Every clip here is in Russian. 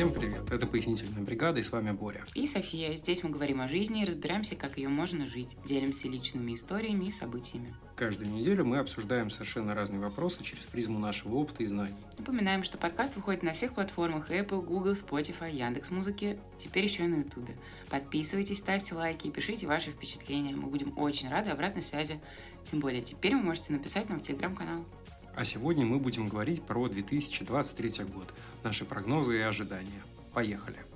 Всем привет! Это «Пояснительная бригада» и с вами Боря. И София. Здесь мы говорим о жизни и разбираемся, как ее можно жить. Делимся личными историями и событиями. Каждую неделю мы обсуждаем совершенно разные вопросы через призму нашего опыта и знаний. Напоминаем, что подкаст выходит на всех платформах Apple, Google, Spotify, Яндекс.Музыки, теперь еще и на YouTube. Подписывайтесь, ставьте лайки и пишите ваши впечатления. Мы будем очень рады обратной связи. Тем более, теперь вы можете написать нам в Телеграм-канал. А сегодня мы будем говорить про 2023 год, наши прогнозы и ожидания. Поехали!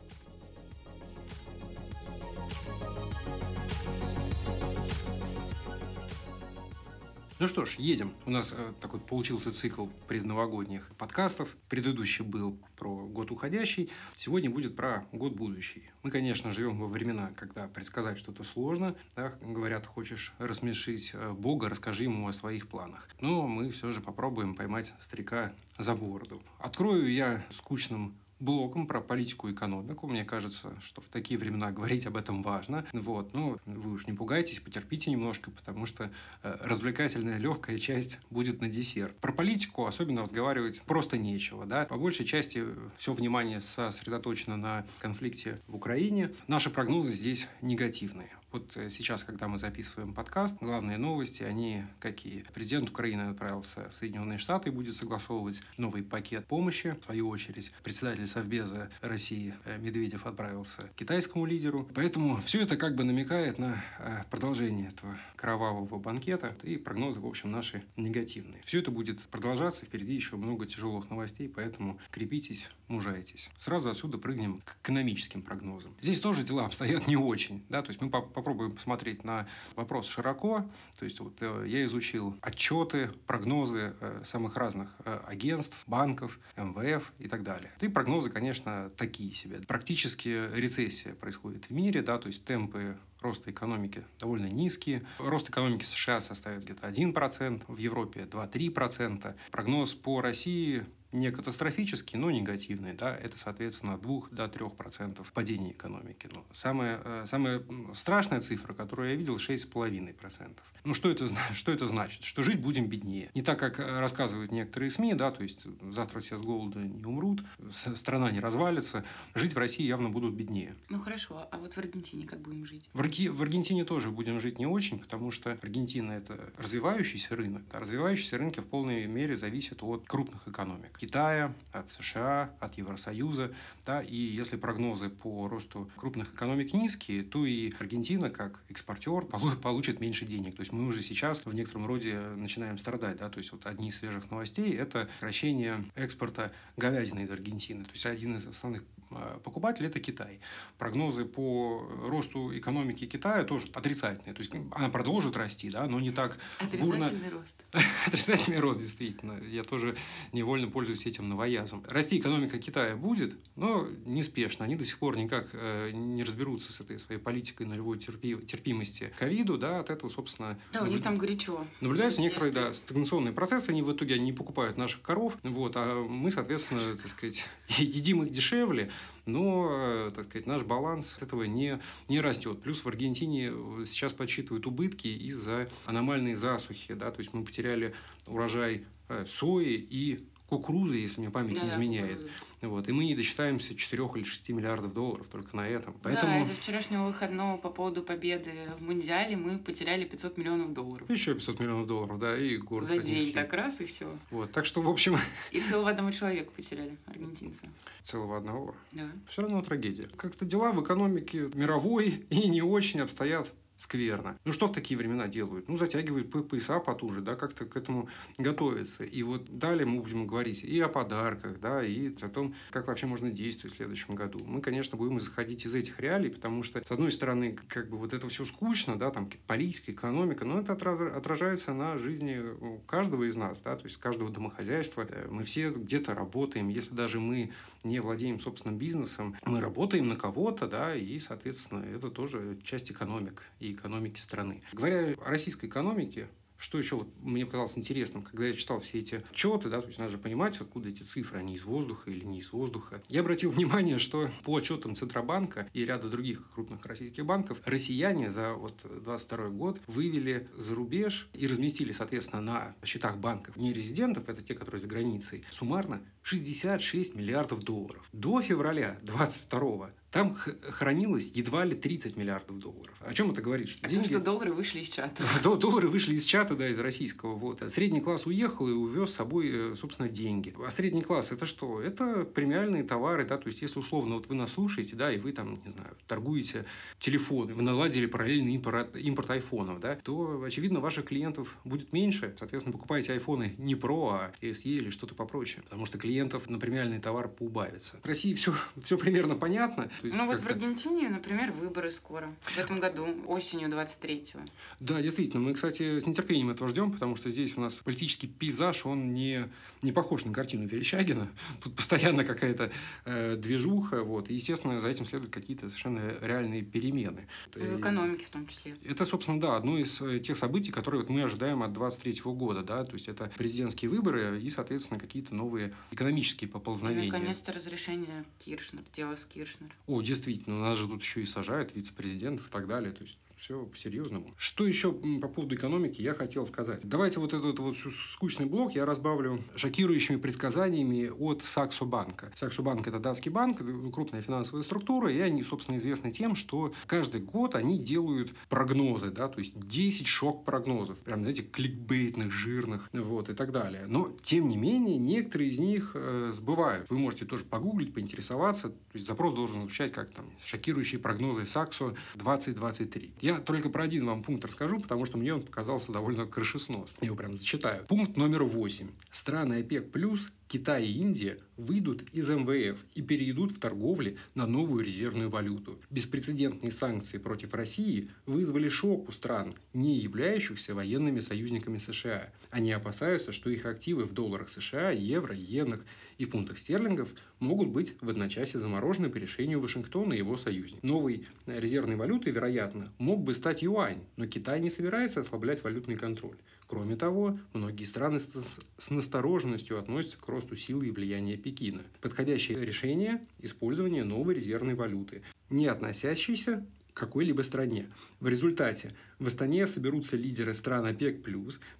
Ну что ж, едем. У нас э, такой получился цикл предновогодних подкастов. Предыдущий был про год уходящий, сегодня будет про год будущий. Мы, конечно, живем во времена, когда предсказать что-то сложно. Да? Говорят, хочешь рассмешить э, Бога, расскажи ему о своих планах. Но мы все же попробуем поймать старика за бороду. Открою я скучным блоком про политику и экономику. Мне кажется, что в такие времена говорить об этом важно. Вот. Ну, вы уж не пугайтесь, потерпите немножко, потому что э, развлекательная легкая часть будет на десерт. Про политику особенно разговаривать просто нечего. Да? По большей части все внимание сосредоточено на конфликте в Украине. Наши прогнозы здесь негативные. Вот э, сейчас, когда мы записываем подкаст, главные новости, они какие? Президент Украины отправился в Соединенные Штаты и будет согласовывать новый пакет помощи. В свою очередь, председатель Совбеза России э, Медведев отправился к китайскому лидеру. Поэтому все это как бы намекает на э, продолжение этого кровавого банкета. И прогнозы, в общем, наши негативные. Все это будет продолжаться. Впереди еще много тяжелых новостей, поэтому крепитесь, мужайтесь. Сразу отсюда прыгнем к экономическим прогнозам. Здесь тоже дела обстоят не очень. Да? То есть мы по попробуем посмотреть на вопрос широко. То есть вот э, я изучил отчеты, прогнозы э, самых разных э, агентств, банков, МВФ и так далее. И прогнозы, конечно, такие себе. Практически рецессия происходит в мире, да, то есть темпы роста экономики довольно низкие. Рост экономики США составит где-то 1%, в Европе 2-3%. Прогноз по России не катастрофический, но негативный. Да? Это, соответственно, от 2 до 3% падения экономики. Но самая, э, самая страшная цифра, которую я видел, 6,5%. Ну, что это, что это значит? Что жить будем беднее. Не так, как э, рассказывают некоторые СМИ, да, то есть завтра все с голода не умрут, страна не развалится, жить в России явно будут беднее. Ну, хорошо. А вот в Аргентине как будем жить? В, Арги... в Аргентине тоже будем жить не очень, потому что Аргентина – это развивающийся рынок. А развивающиеся рынки в полной мере зависят от крупных экономик. Китая, от США, от Евросоюза. Да, и если прогнозы по росту крупных экономик низкие, то и Аргентина, как экспортер, получит меньше денег. То есть мы уже сейчас в некотором роде начинаем страдать. Да? То есть вот одни из свежих новостей – это сокращение экспорта говядины из Аргентины. То есть один из основных а, покупателей – это Китай. Прогнозы по росту экономики Китая тоже отрицательные. То есть она продолжит расти, да, но не так Отрицательный бурно... рост. Отрицательный рост, действительно. Я тоже невольно пользуюсь этим новоязом. Расти экономика Китая будет, но неспешно. Они до сих пор никак э, не разберутся с этой своей политикой нулевой терпи... терпимости к ковиду. Да, от этого, собственно... Да, у них там горячо. Наблюдаются некоторые да, стагнационные процессы. Они в итоге они не покупают наших коров. Вот, а мы, соответственно, так сказать, едим их дешевле, но, э, так сказать, наш баланс этого не, не растет. Плюс в Аргентине э, сейчас подсчитывают убытки из-за аномальной засухи, да, то есть мы потеряли урожай э, сои и кукурузы, если мне память да, не изменяет. Да, вот. И мы не досчитаемся 4 или 6 миллиардов долларов только на этом. Поэтому... Да, из-за вчерашнего выходного по поводу победы в Мундиале мы потеряли 500 миллионов долларов. Еще 500 миллионов долларов, да, и город За день так раз и все. Вот, так что, в общем... И целого одного человека потеряли, аргентинца. Целого одного? Да. Все равно трагедия. Как-то дела в экономике мировой и не очень обстоят скверно. Ну, что в такие времена делают? Ну, затягивают пояса потуже, да, как-то к этому готовятся. И вот далее мы будем говорить и о подарках, да, и о том, как вообще можно действовать в следующем году. Мы, конечно, будем заходить из этих реалий, потому что, с одной стороны, как бы вот это все скучно, да, там, политика, экономика, но это отражается на жизни каждого из нас, да, то есть каждого домохозяйства. Э, мы все где-то работаем, если даже мы не владеем собственным бизнесом, мы работаем на кого-то, да, и, соответственно, это тоже часть экономик и экономики страны. Говоря о российской экономике, что еще вот мне показалось интересным, когда я читал все эти отчеты, да, то есть надо же понимать, откуда эти цифры, они из воздуха или не из воздуха. Я обратил внимание, что по отчетам Центробанка и ряда других крупных российских банков, россияне за вот 22 год вывели за рубеж и разместили, соответственно, на счетах банков не резидентов, это те, которые за границей, суммарно 66 миллиардов долларов. До февраля 22 там хранилось едва ли 30 миллиардов долларов. О чем это говорит? Что О деньги... том, что доллары вышли из чата. Доллары вышли из чата, да, из российского. Вот. Средний класс уехал и увез с собой, э, собственно, деньги. А средний класс это что? Это премиальные товары, да, то есть, если условно вот вы нас слушаете, да, и вы там, не знаю, торгуете телефоны, вы наладили параллельный импорт, импорт айфонов, да, то, очевидно, ваших клиентов будет меньше. Соответственно, покупаете айфоны не Pro, а SE или что-то попроще. Потому что клиентов на премиальный товар поубавится. В России все, все примерно понятно. То есть ну вот в Аргентине, например, выборы скоро. В этом году, осенью 23-го. Да, действительно. Мы, кстати, с нетерпением этого ждем, потому что здесь у нас политический пейзаж, он не, не похож на картину Верещагина. Тут постоянно какая-то э, движуха. Вот. И, естественно, за этим следуют какие-то совершенно реальные перемены. В экономике в том числе. Это, собственно, да, одно из э, тех событий, которые вот мы ожидаем от 23 года. Да? То есть, это президентские выборы и, соответственно, какие-то новые экономические поползновения. И, наконец-то, разрешение Киршнер, дело с Киршнер. О, действительно, нас же тут еще и сажают вице-президентов и так далее. То есть все по-серьезному. Что еще по поводу экономики я хотел сказать? Давайте вот этот вот скучный блок я разбавлю шокирующими предсказаниями от Саксо Банка. Саксо Банк – это датский банк, крупная финансовая структура, и они, собственно, известны тем, что каждый год они делают прогнозы, да, то есть 10 шок-прогнозов, прям, знаете, кликбейтных, жирных, вот, и так далее. Но, тем не менее, некоторые из них э, сбывают. Вы можете тоже погуглить, поинтересоваться. То есть запрос должен звучать как там шокирующие прогнозы Саксо 2023. Я только про один вам пункт расскажу, потому что мне он показался довольно крышесносным. Я его прям зачитаю. Пункт номер восемь. Страны ОПЕК плюс Китай и Индия выйдут из МВФ и перейдут в торговле на новую резервную валюту. Беспрецедентные санкции против России вызвали шок у стран, не являющихся военными союзниками США. Они опасаются, что их активы в долларах США, евро, иенах и фунтах стерлингов могут быть в одночасье заморожены по решению Вашингтона и его союзников. Новой резервной валютой, вероятно, мог бы стать юань, но Китай не собирается ослаблять валютный контроль. Кроме того, многие страны с настороженностью относятся к росту силы и влияния Пекина. Подходящее решение – использование новой резервной валюты, не относящейся какой-либо стране. В результате в Астане соберутся лидеры стран ОПЕК+,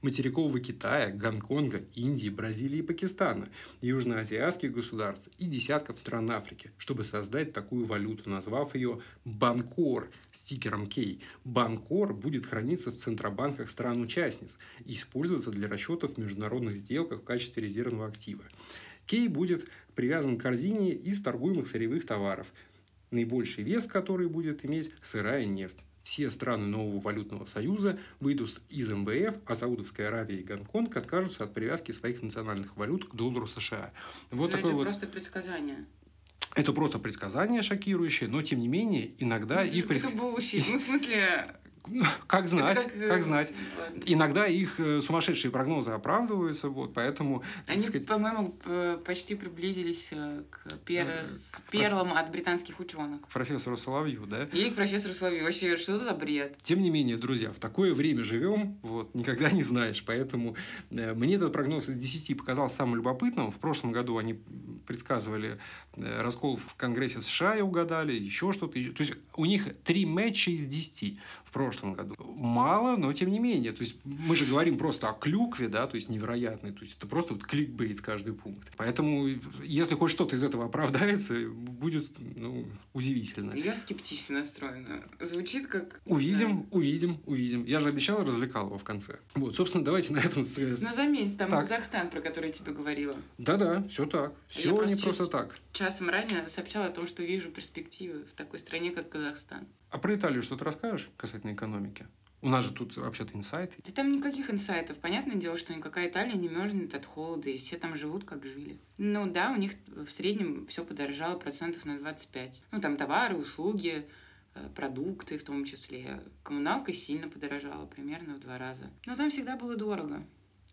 материкового Китая, Гонконга, Индии, Бразилии и Пакистана, южноазиатских государств и десятков стран Африки, чтобы создать такую валюту, назвав ее Банкор стикером Кей. Банкор будет храниться в центробанках стран-участниц и использоваться для расчетов в международных сделках в качестве резервного актива. Кей будет привязан к корзине из торгуемых сырьевых товаров – наибольший вес который будет иметь сырая нефть. Все страны нового валютного союза выйдут из МВФ, а Саудовская Аравия и Гонконг откажутся от привязки своих национальных валют к доллару США. Вот но такое это вот... просто предсказание. Это просто предсказание шокирующее, но тем не менее иногда ну, их предсказания... Ну, в смысле, как знать, как, как э, знать. Иногда их э, сумасшедшие прогнозы оправдываются, вот, поэтому... Они, сказать... по-моему, почти приблизились э, к пер... перлам от британских ученых. К профессору Соловью, да? Или к профессору Соловью. Вообще, что это за бред? Тем не менее, друзья, в такое время живем, вот, никогда не знаешь, поэтому мне этот прогноз из 10 показался самым любопытным. В прошлом году они предсказывали раскол в Конгрессе США и угадали, еще что-то. То есть, у них три матча из 10 в прошлом прошлом году. Мало, но тем не менее. То есть мы же говорим просто о клюкве, да, то есть невероятный. То есть это просто вот кликбейт каждый пункт. Поэтому если хоть что-то из этого оправдается, будет ну, удивительно. Я скептично настроена. Звучит как... Увидим, увидим, увидим. Я же обещал развлекал его в конце. Вот, собственно, давайте на этом... Ну, заметь, там так. Казахстан, про который я тебе говорила. Да-да, все так. Все я не просто, просто так. Часом ранее сообщала о том, что вижу перспективы в такой стране, как Казахстан. А про Италию что-то расскажешь касательно экономики? У нас же тут вообще-то инсайты. Да там никаких инсайтов. Понятное дело, что никакая Италия не мерзнет от холода, и все там живут, как жили. Ну да, у них в среднем все подорожало процентов на 25. Ну там товары, услуги, э, продукты в том числе. Коммуналка сильно подорожала, примерно в два раза. Но там всегда было дорого.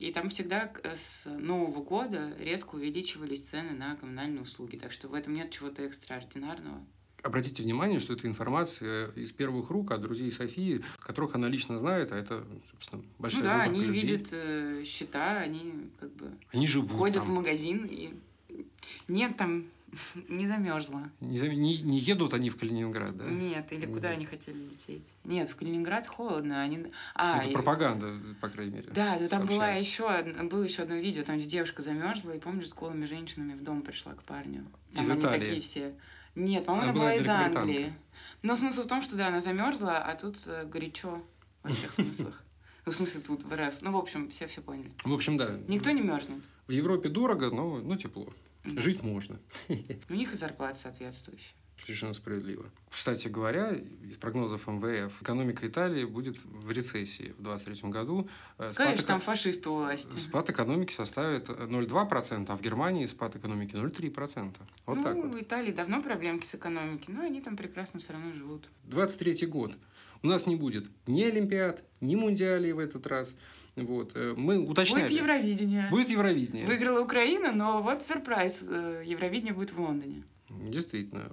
И там всегда с Нового года резко увеличивались цены на коммунальные услуги. Так что в этом нет чего-то экстраординарного. Обратите внимание, что это информация из первых рук от друзей Софии, которых она лично знает, а это, собственно, большая Ну да, они людей. видят э, счета, они как бы Они живут ходят там. в магазин и нет там не замерзла. Не, не- не едут они в Калининград, да? Нет, или куда Нет. они хотели лететь? Нет, в Калининград холодно, они. А, это и- пропаганда, по крайней мере. Да, ну там была еще было еще одно видео, там где девушка замерзла, и помнишь, с голыми женщинами в дом пришла к парню. Там Из они Италии? такие все. Нет, по-моему, Она она была из. Англии. Но смысл в том, что да, она замерзла, а тут э, горячо во всех смыслах. Ну, в смысле, тут, в РФ. Ну, в общем, все все поняли. В общем, да. Никто не мерзнет. В Европе дорого, но, но тепло. Жить можно. У них и зарплата соответствующая. Совершенно справедливо. Кстати говоря, из прогнозов МВФ, экономика Италии будет в рецессии в 2023 году. Э, Конечно, спад там фашисты власти. Спад экономики составит 0,2%, а в Германии спад экономики 0,3%. Вот ну, так вот. в Италии давно проблемки с экономикой, но они там прекрасно все равно живут. 23 год. У нас не будет ни Олимпиад, ни Мундиалей в этот раз. Вот. э, Мы уточняли. Будет Евровидение. Будет Евровидение. Выиграла Украина, но вот сюрприз. э, Евровидение будет в Лондоне. Действительно.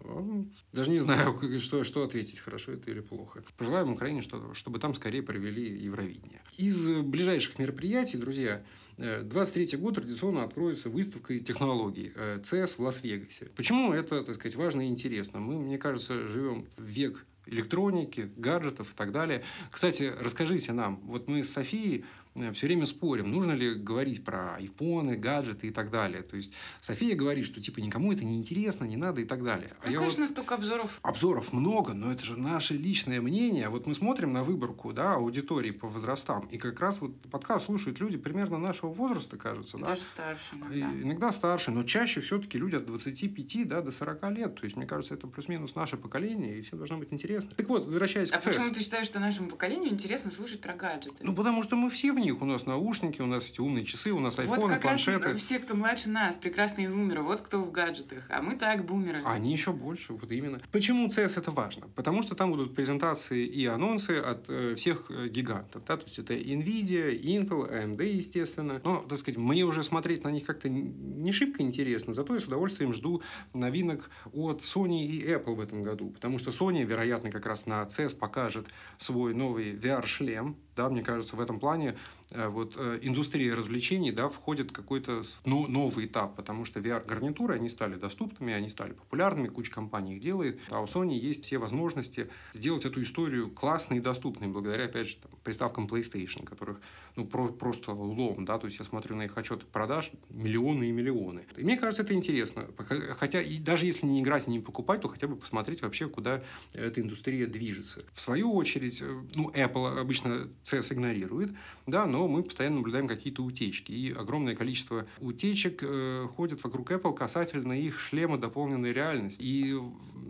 Даже не знаю, что, что ответить, хорошо это или плохо. Пожелаем Украине, что, чтобы там скорее провели Евровидение. Из э, ближайших мероприятий, друзья, э, 23 год традиционно откроется выставкой технологий э, CES в Лас-Вегасе. Почему это, так сказать, важно и интересно? Мы, мне кажется, живем в век электроники, гаджетов и так далее. Кстати, расскажите нам, вот мы с Софией все время спорим, нужно ли говорить про айфоны, гаджеты и так далее. То есть София говорит, что типа никому это не интересно, не надо и так далее. А Ну, я вот- конечно, столько обзоров. Обзоров много, но это же наше личное мнение. Вот мы смотрим на выборку да, аудитории по возрастам, и как раз вот подкаст слушают люди примерно нашего возраста, кажется. Да? Даже старше И иногда. Иногда старше, но чаще все-таки люди от 25 да, до 40 лет. То есть, мне кажется, это плюс-минус наше поколение, и всем должно быть интересно. Так вот, возвращаясь А к почему CES. ты считаешь, что нашему поколению интересно слушать про гаджеты? Ну, потому что мы все в них. У нас наушники, у нас эти умные часы, у нас вот айфоны, как раз планшеты. все, кто младше нас, прекрасные зумеры, вот кто в гаджетах. А мы так, бумеры. Они еще больше, вот именно. Почему CES это важно? Потому что там будут презентации и анонсы от э, всех э, гигантов. Да? То есть это Nvidia, Intel, AMD, естественно. Но, так сказать, мне уже смотреть на них как-то не шибко интересно. Зато я с удовольствием жду новинок от Sony и Apple в этом году. Потому что Sony, вероятно, как раз на CES покажет свой новый VR-шлем. Да, мне кажется, в этом плане вот э, индустрия развлечений, да, входит какой-то ну, новый этап, потому что VR-гарнитуры, они стали доступными, они стали популярными, куча компаний их делает, а у Sony есть все возможности сделать эту историю классной и доступной, благодаря, опять же, там, приставкам PlayStation, которых, ну, про- просто лом, да, то есть я смотрю на их отчеты продаж, миллионы и миллионы. И мне кажется, это интересно, хотя и даже если не играть и не покупать, то хотя бы посмотреть вообще, куда эта индустрия движется. В свою очередь, э, ну, Apple обычно CES игнорирует, да, но мы постоянно наблюдаем какие-то утечки. И огромное количество утечек э, ходит вокруг Apple касательно их шлема дополненной реальности. И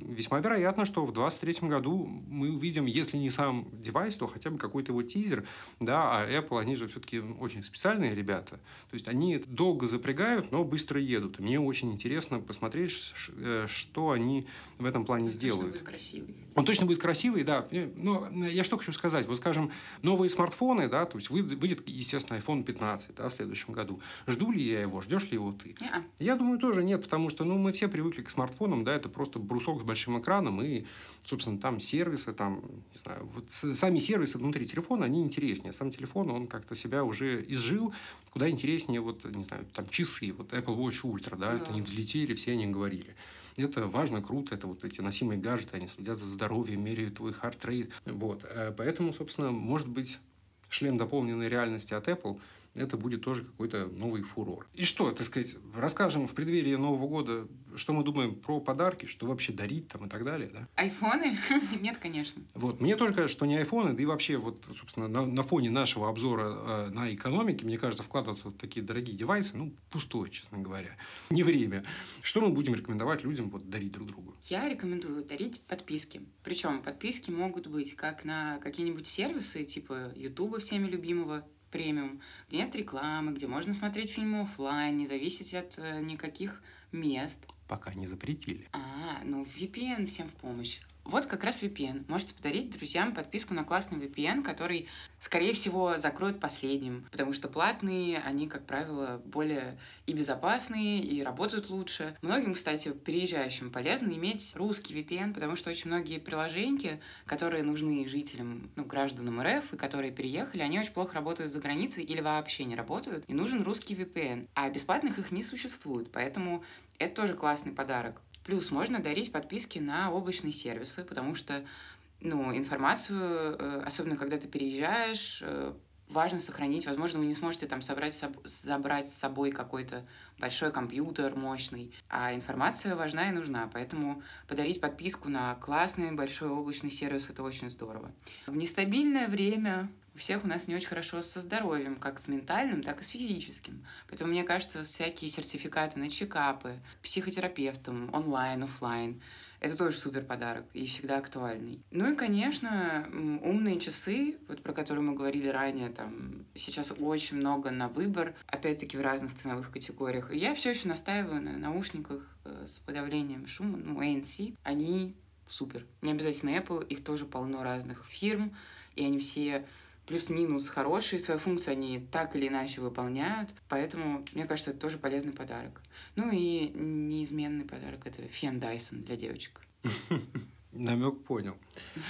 весьма вероятно, что в 2023 году мы увидим, если не сам девайс, то хотя бы какой-то его тизер, да, а Apple, они же все-таки очень специальные ребята. То есть они долго запрягают, но быстро едут. И мне очень интересно посмотреть, э, что они в этом плане Точно сделают. будет красивый. Он точно будет красивый, да. Э, Но я что хочу сказать. Вот, скажем, новые смартфоны, да, то есть вы- выйдет, естественно, iPhone 15 да, в следующем году. Жду ли я его, ждешь ли его ты? Не-а. Я думаю, тоже нет, потому что ну, мы все привыкли к смартфонам, да, это просто брусок с большим экраном, и, собственно, там сервисы, там, не знаю, вот сами сервисы внутри телефона, они интереснее. Сам телефон, он как-то себя уже изжил, куда интереснее, вот, не знаю, там, часы, вот Apple Watch Ultra, да, это Да. они взлетели, все они говорили. Это важно, круто, это вот эти носимые гаджеты, они следят за здоровьем, меряют твой rate. Вот. Э, Поэтому, собственно, может быть, шлем дополненной реальности от Apple это будет тоже какой-то новый фурор. И что, так сказать, расскажем в преддверии Нового года, что мы думаем про подарки, что вообще дарить там и так далее, да? Айфоны? Нет, конечно. Вот, мне тоже кажется, что не айфоны, да и вообще, вот, собственно, на, на фоне нашего обзора э, на экономике, мне кажется, вкладываться в такие дорогие девайсы, ну, пустое, честно говоря. Не время. Что мы будем рекомендовать людям вот, дарить друг другу? Я рекомендую дарить подписки. Причем подписки могут быть как на какие-нибудь сервисы, типа Ютуба всеми любимого, премиум, где нет рекламы, где можно смотреть фильмы оффлайн, не зависеть от э, никаких мест. Пока не запретили. А, ну VPN всем в помощь. Вот как раз VPN. Можете подарить друзьям подписку на классный VPN, который, скорее всего, закроют последним, потому что платные, они, как правило, более и безопасные, и работают лучше. Многим, кстати, переезжающим полезно иметь русский VPN, потому что очень многие приложения, которые нужны жителям, ну, гражданам РФ, и которые переехали, они очень плохо работают за границей или вообще не работают, и нужен русский VPN. А бесплатных их не существует, поэтому это тоже классный подарок. Плюс можно дарить подписки на облачные сервисы, потому что ну, информацию, э, особенно когда ты переезжаешь, э, важно сохранить. Возможно, вы не сможете там собрать, забрать с собой какой-то большой компьютер мощный, а информация важна и нужна. Поэтому подарить подписку на классный большой облачный сервис — это очень здорово. В нестабильное время всех у нас не очень хорошо со здоровьем, как с ментальным, так и с физическим. Поэтому, мне кажется, всякие сертификаты на чекапы, психотерапевтам, онлайн, офлайн, это тоже супер подарок и всегда актуальный. Ну и, конечно, умные часы, вот про которые мы говорили ранее, там сейчас очень много на выбор, опять-таки в разных ценовых категориях. И я все еще настаиваю на наушниках э, с подавлением шума, ну, ANC. Они супер. Не обязательно Apple, их тоже полно разных фирм, и они все плюс-минус хорошие, свою функцию они так или иначе выполняют, поэтому, мне кажется, это тоже полезный подарок. Ну и неизменный подарок — это фен Dyson для девочек. Намек понял.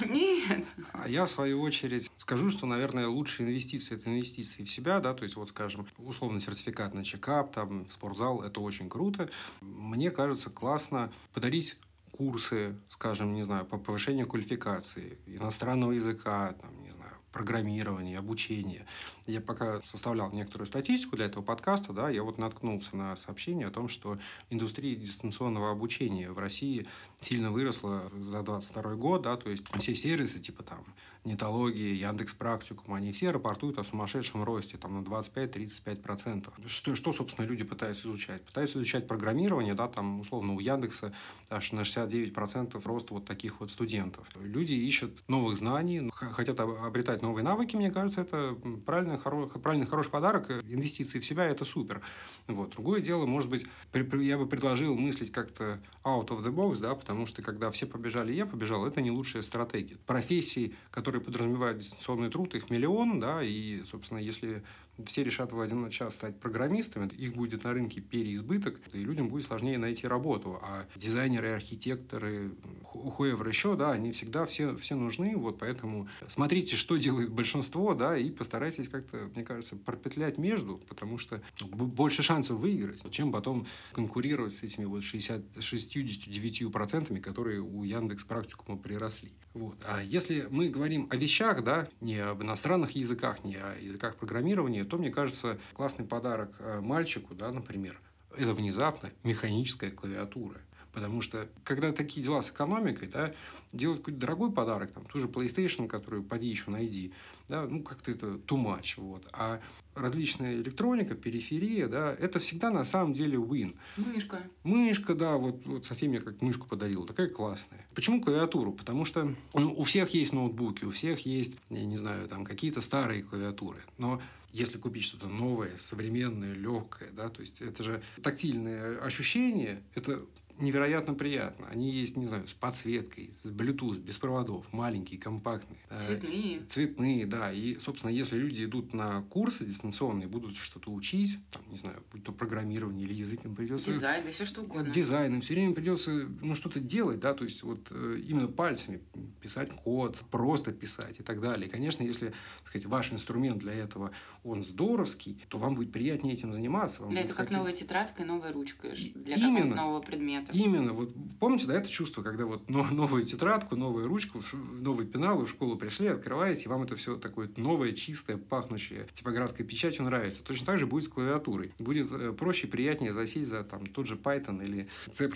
Нет. А я, в свою очередь, скажу, что, наверное, лучшие инвестиции – это инвестиции в себя, да, то есть, вот, скажем, условно сертификат на чекап, там, в спортзал – это очень круто. Мне кажется, классно подарить курсы, скажем, не знаю, по повышению квалификации, иностранного языка, там, программирования, обучения. Я пока составлял некоторую статистику для этого подкаста, да, я вот наткнулся на сообщение о том, что индустрия дистанционного обучения в России сильно выросла за 22 год, да, то есть все сервисы типа там Нетологии, Яндекс Практикум, они все рапортуют о сумасшедшем росте, там на 25-35%. Что, что, собственно, люди пытаются изучать? Пытаются изучать программирование, да, там, условно, у Яндекса аж на 69% рост вот таких вот студентов. Люди ищут новых знаний, хотят обретать новые навыки, мне кажется, это правильный, хоро, правильный хороший подарок. Инвестиции в себя – это супер. Вот. Другое дело, может быть, я бы предложил мыслить как-то out of the box, да, потому что когда все побежали, я побежал, это не лучшая стратегия. Профессии, которые подразумевают дистанционный труд, их миллион, да, и, собственно, если все решат в один час стать программистами, их будет на рынке переизбыток, и людям будет сложнее найти работу. А дизайнеры, архитекторы, whoever еще, да, они всегда все, все нужны, вот поэтому смотрите, что делает большинство, да, и постарайтесь как-то, мне кажется, пропетлять между, потому что больше шансов выиграть, чем потом конкурировать с этими вот 60, 69%, которые у Яндекс практикума приросли. Вот. А если мы говорим о вещах, да, не об иностранных языках, не о языках программирования, то, мне кажется, классный подарок э, мальчику, да, например, это внезапно механическая клавиатура. Потому что, когда такие дела с экономикой, да, делать какой-то дорогой подарок, там, ту же PlayStation, которую поди еще найди, да, ну, как-то это too much, вот. А различная электроника, периферия, да, это всегда на самом деле win. Мышка. Мышка, да, вот, вот София мне как мышку подарила, такая классная. Почему клавиатуру? Потому что ну, у всех есть ноутбуки, у всех есть, я не знаю, там какие-то старые клавиатуры, но если купить что-то новое, современное, легкое, да, то есть это же тактильное ощущение, это невероятно приятно. Они есть, не знаю, с подсветкой, с Bluetooth, без проводов, маленькие, компактные. Цветные. Цветные, да. И, собственно, если люди идут на курсы дистанционные, будут что-то учить, там, не знаю, будь то программирование или язык, им придется... Дизайн, да все что угодно. Дизайн, им все время придется, ну, что-то делать, да, то есть вот э, именно пальцами писать код, просто писать и так далее. И, конечно, если, так сказать, ваш инструмент для этого, он здоровский, то вам будет приятнее этим заниматься. Вам да, это хотеть... как новая тетрадка и новая ручка для Именно. нового предмета это. Именно. Вот помните, да, это чувство, когда вот новую тетрадку, новую ручку, новый пенал, вы в школу пришли, открываете, и вам это все такое новое, чистое, пахнущее типографской печатью нравится. Точно так же будет с клавиатурой. Будет э, проще и приятнее засесть за там тот же Python или C++.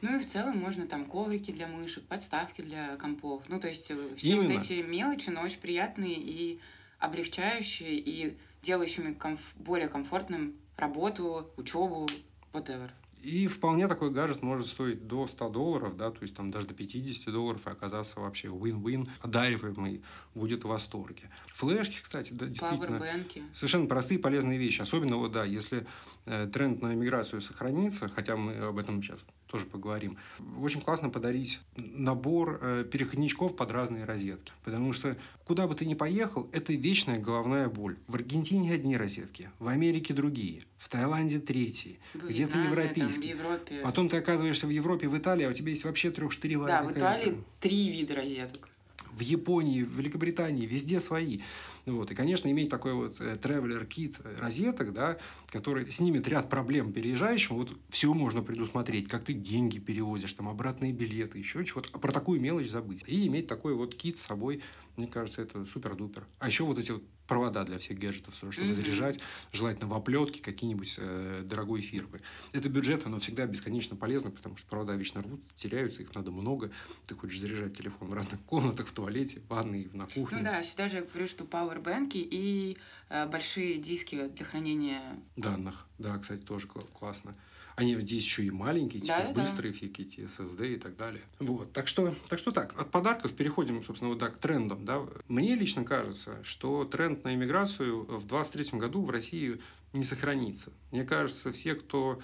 Ну и в целом можно там коврики для мышек, подставки для компов. Ну, то есть э, все Именно. вот эти мелочи, но очень приятные и облегчающие, и делающими комф- более комфортным работу, учебу, whatever. И вполне такой гаджет может стоить до 100 долларов, да, то есть там даже до 50 долларов и оказаться вообще win-win, одариваемый будет в восторге. Флешки, кстати, да, действительно, Пауэрбэнки. совершенно простые полезные вещи. Особенно, вот, да, если э, тренд на миграцию сохранится, хотя мы об этом сейчас тоже поговорим. Очень классно подарить набор э, переходничков под разные розетки. Потому что куда бы ты ни поехал, это вечная головная боль. В Аргентине одни розетки, в Америке другие, в Таиланде третьи, где-то европейские. В Европе. Потом ты оказываешься в Европе, в Италии, а у тебя есть вообще трех-штыревая. Да, в Италии три вида розеток. В Японии, в Великобритании, везде свои. Вот. И, конечно, иметь такой вот э, traveler kit розеток, да, который снимет ряд проблем переезжающим, вот все можно предусмотреть, как ты деньги перевозишь, там, обратные билеты, еще чего-то. А про такую мелочь забыть. И иметь такой вот кит с собой, мне кажется, это супер-дупер. А еще вот эти вот провода для всех гаджетов, чтобы mm-hmm. заряжать, желательно в оплетке какие-нибудь э, дорогой фирмы. Это бюджет, оно всегда бесконечно полезно, потому что провода вечно рвут, теряются, их надо много. Ты хочешь заряжать телефон в разных комнатах, в туалете, в ванной, на кухне. Ну да, сюда же я говорю, что пауэрбэнки и э, большие диски для хранения данных. Да, кстати, тоже классно. Они здесь еще и маленькие, теперь да, быстрые да. всякие эти SSD и так далее. Вот. Так что, так что так. От подарков переходим, собственно, вот так, к трендам. Да. Мне лично кажется, что тренд на иммиграцию в 2023 году в России не сохранится. Мне кажется, все, кто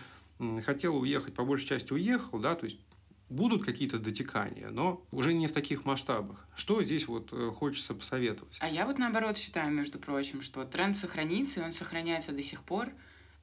хотел уехать, по большей части уехал, да, то есть будут какие-то дотекания, но уже не в таких масштабах. Что здесь вот э, хочется посоветовать? А я вот наоборот считаю, между прочим, что тренд сохранится, и он сохраняется до сих пор.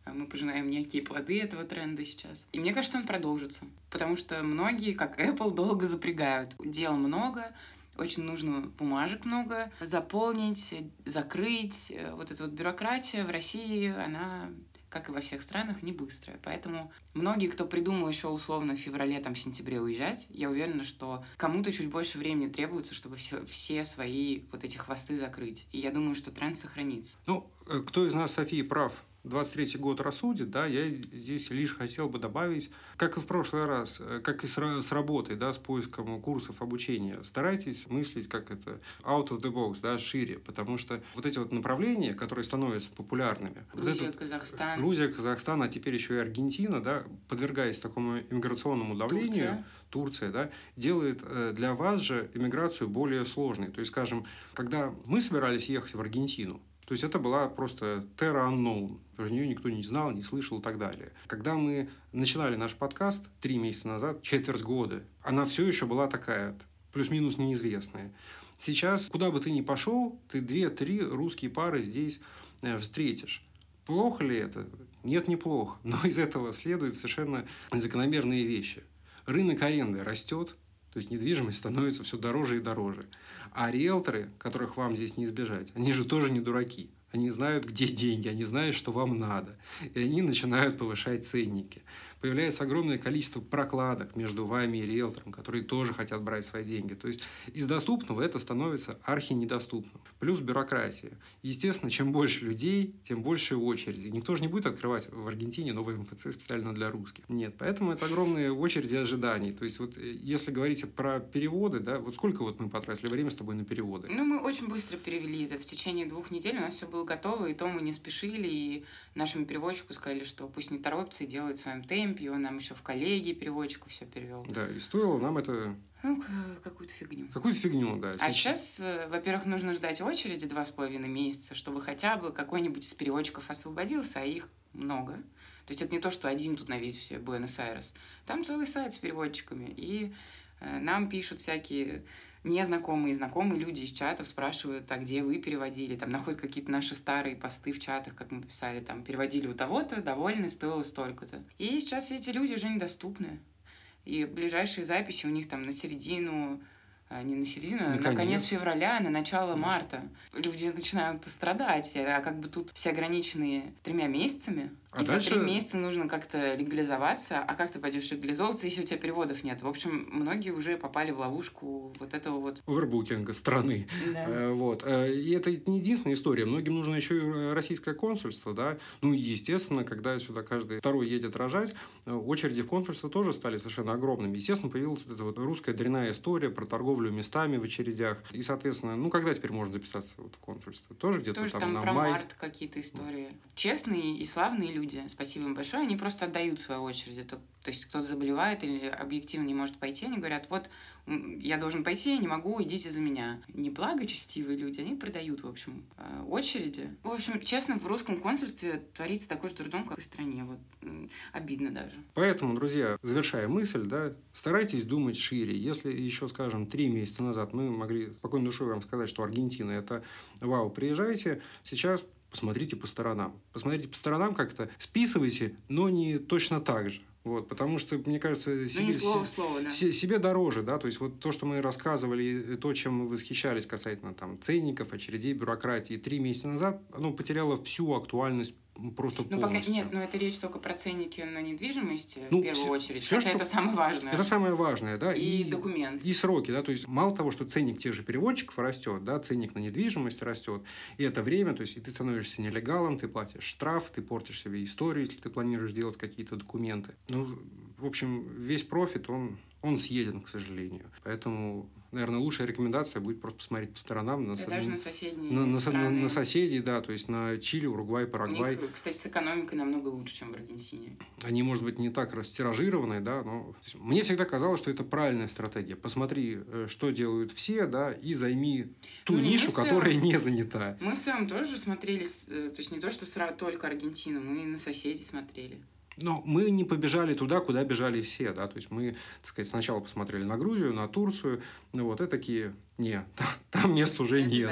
А мы пожинаем некие плоды этого тренда сейчас. И мне кажется, он продолжится. Потому что многие, как Apple, долго запрягают. Дел много, очень нужно бумажек много, заполнить, закрыть. Вот эта вот бюрократия в России, она как и во всех странах, не быстрая. Поэтому многие, кто придумал еще условно в феврале, там, сентябре уезжать, я уверена, что кому-то чуть больше времени требуется, чтобы все, все свои вот эти хвосты закрыть. И я думаю, что тренд сохранится. Ну, э, кто из нас, София, прав? 23 год рассудит, да, я здесь лишь хотел бы добавить, как и в прошлый раз, э, как и с, с работой, да, с поиском курсов обучения, старайтесь мыслить как это out of the box, да, шире, потому что вот эти вот направления, которые становятся популярными. Грузия, вот Казахстан. Грузия, Казахстан, а теперь еще и Аргентина, да, подвергаясь такому иммиграционному давлению, Турция. Турция, да, делает э, для вас же иммиграцию более сложной. То есть, скажем, когда мы собирались ехать в Аргентину, то есть это была просто terra unknown. Про нее никто не знал, не слышал и так далее. Когда мы начинали наш подкаст три месяца назад, четверть года, она все еще была такая плюс-минус неизвестная. Сейчас, куда бы ты ни пошел, ты две-три русские пары здесь э, встретишь. Плохо ли это? Нет, неплохо. Но из этого следуют совершенно закономерные вещи. Рынок аренды растет, то есть недвижимость становится все дороже и дороже. А риэлторы, которых вам здесь не избежать, они же тоже не дураки. Они знают, где деньги, они знают, что вам надо. И они начинают повышать ценники появляется огромное количество прокладок между вами и риэлтором, которые тоже хотят брать свои деньги. То есть из доступного это становится архи недоступным. Плюс бюрократия. Естественно, чем больше людей, тем больше очереди. Никто же не будет открывать в Аргентине новый МФЦ специально для русских. Нет, поэтому это огромные очереди ожиданий. То есть вот э, если говорить про переводы, да, вот сколько вот мы потратили время с тобой на переводы? Ну, мы очень быстро перевели это. В течение двух недель у нас все было готово, и то мы не спешили, и нашему переводчику сказали, что пусть не торопится и делает в своем темпе, и он нам еще в коллеги переводчику все перевел. Да, и стоило нам это ну, какую-то фигню. Какую-то фигню, да. А сейчас, э, во-первых, нужно ждать очереди два с половиной месяца, чтобы хотя бы какой-нибудь из переводчиков освободился, а их много. То есть это не то, что один тут на весь Буэнос-Айрес. Там целый сайт с переводчиками. И э, нам пишут всякие незнакомые и знакомые люди из чатов спрашивают, а где вы переводили, там находят какие-то наши старые посты в чатах, как мы писали, там переводили у того-то, довольны, стоило столько-то. И сейчас эти люди уже недоступны. И ближайшие записи у них там на середину а, не на середину, а на конец февраля, на начало марта. Люди начинают страдать, а как бы тут все ограничены тремя месяцами. А и дальше... за три месяца нужно как-то легализоваться, а как ты пойдешь легализовываться, если у тебя переводов нет? В общем, многие уже попали в ловушку вот этого вот... Овербукинга страны. Да. Э, вот. Э, и это не единственная история. Многим нужно еще и российское консульство, да. Ну, естественно, когда сюда каждый второй едет рожать, э, очереди в консульство тоже стали совершенно огромными. Естественно, появилась эта вот русская дрянная история про торговлю местами в очередях. И, соответственно, ну, когда теперь можно записаться вот в консульство? Тоже где-то тоже там, там на про май? март какие-то истории. Честные и славные люди люди, спасибо им большое, они просто отдают свою очередь. Это, то есть кто-то заболевает или объективно не может пойти, они говорят, вот я должен пойти, я не могу, идите за меня. Неблагочестивые люди, они продают, в общем, э, очереди. В общем, честно, в русском консульстве творится такой же трудом, как и в стране. Вот обидно даже. Поэтому, друзья, завершая мысль, да, старайтесь думать шире. Если еще, скажем, три месяца назад мы могли спокойно душой вам сказать, что Аргентина – это вау, приезжайте, сейчас посмотрите по сторонам. Посмотрите по сторонам как-то, списывайте, но не точно так же. Вот, потому что, мне кажется, Ну, себе, не слово слово, да. се- себе дороже, да, то есть вот то, что мы рассказывали, и то, чем мы восхищались касательно там ценников, очередей, бюрократии, три месяца назад, оно потеряло всю актуальность просто Ну, пока... полностью. Нет, но это речь только про ценники на недвижимость Ну, в первую всё- очередь. всё, Хотя что- это самое важное. Это самое важное, да. И документ. И сроки, да, то есть мало того, что ценник тех же переводчиков растет, да, ценник на недвижимость растет, и это время, то есть и ты становишься нелегалом, ты платишь штраф, ты портишь себе историю, если ты планируешь делать какие-то документы. Ну, в общем, весь профит, он, он съеден, к сожалению. Поэтому, наверное, лучшая рекомендация будет просто посмотреть по сторонам на, Да со- даже на соседние на, на на- на соседей, да, то есть на Чили, Уругвай, У Парагвай. них, кстати, с экономикой намного лучше, чем в Аргентине. Они, может быть, не так растиражированы, да, но мне всегда казалось, что это правильная стратегия. Посмотри, э, что делают все, да, и займи ту Ну, нишу, все. которая не занята. Мы в целом тоже смотрели, э, то есть не то, что только Аргентину, мы и на соседей смотрели. Но мы не побежали туда, куда бежали все, да, то есть мы, так сказать, сначала посмотрели на Грузию, на Турцию, ну вот, и такие, не, там мест уже нет.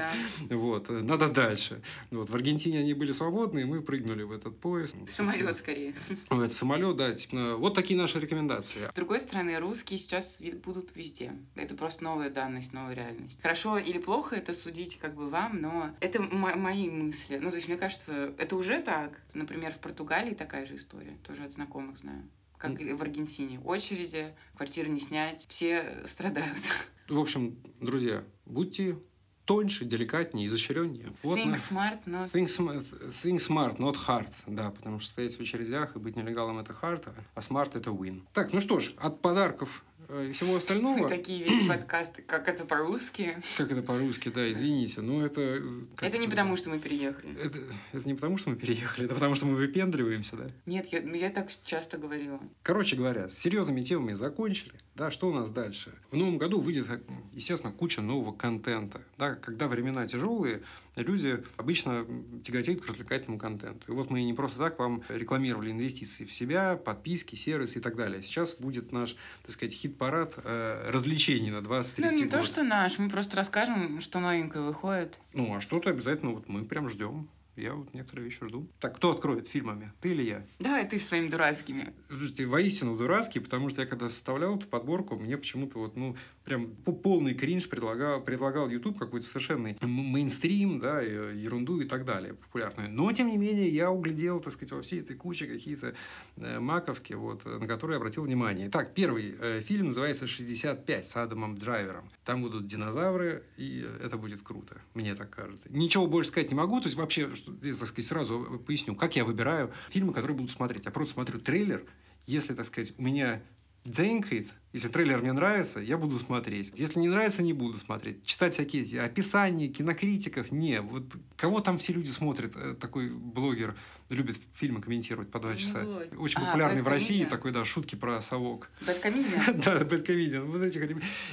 да. Вот, надо дальше. Вот, в Аргентине они были свободны, и мы прыгнули в этот поезд. Самолет скорее. В этот самолет, да. типа, вот такие наши рекомендации. С другой стороны, русские сейчас будут везде. Это просто новая данность, новая реальность. Хорошо или плохо, это судить как бы вам, но это мо- мои мысли. Ну, то есть, мне кажется, это уже так. Например, в Португалии такая же история. Тоже от знакомых знаю. Как и в Аргентине. Очереди, квартиры не снять. Все страдают. В общем, друзья, будьте тоньше, деликатнее, изощреннее. Вот Think на- smart, not... Think, sm- think smart, not hard. Да, потому что стоять в очередях и быть нелегалом это hard, а smart это win. Так, ну что ж, от подарков и всего остального, Такие весь подкасты, как это по-русски. как это по-русски, да, извините, но это... э, как Это не потому, что мы переехали. Это, это не потому, что мы переехали, это потому, что мы выпендриваемся, да? Нет, я, ну, я так часто говорила. Короче говоря, с серьезными темами закончили. Да, что у нас дальше? В новом году выйдет, как, естественно, куча нового контента. Да, когда времена тяжелые, люди обычно тяготеют к развлекательному контенту. И вот мы не просто так вам рекламировали инвестиции в себя, подписки, сервисы и так далее. Сейчас будет наш, так сказать, хит-парад э, развлечений на 23 Ну, не год. то, что наш, мы просто расскажем, что новенькое выходит. Ну, а что-то обязательно вот мы прям ждем. Я вот некоторые вещи жду. Так, кто откроет фильмами? Ты или я? Давай ты своими дурацкими. Слушайте, воистину дурацкий, потому что я когда составлял эту подборку, мне почему-то вот, ну, прям по- полный кринж предлагал, предлагал YouTube какой-то совершенный мейнстрим, да, и- ерунду и так далее, популярную. Но, тем не менее, я углядел, так сказать, во всей этой куче какие-то э, маковки, вот, э, на которые обратил внимание. Итак, первый э, фильм называется «65» с Адамом Драйвером. Там будут динозавры, и э, это будет круто, мне так кажется. Ничего больше сказать не могу, то есть вообще, я, так сказать, сразу поясню, как я выбираю фильмы, которые буду смотреть. Я просто смотрю трейлер, если, так сказать, у меня дзенькает, если трейлер мне нравится, я буду смотреть. Если не нравится, не буду смотреть. Читать всякие описания, кинокритиков, не. Вот кого там все люди смотрят, э, такой блогер любит фильмы комментировать по два Ну, часа. блогер. Очень А, популярный в России такой, да, шутки про совок. Бэткомедиан? Да, Бэткомедиан. Вот этих.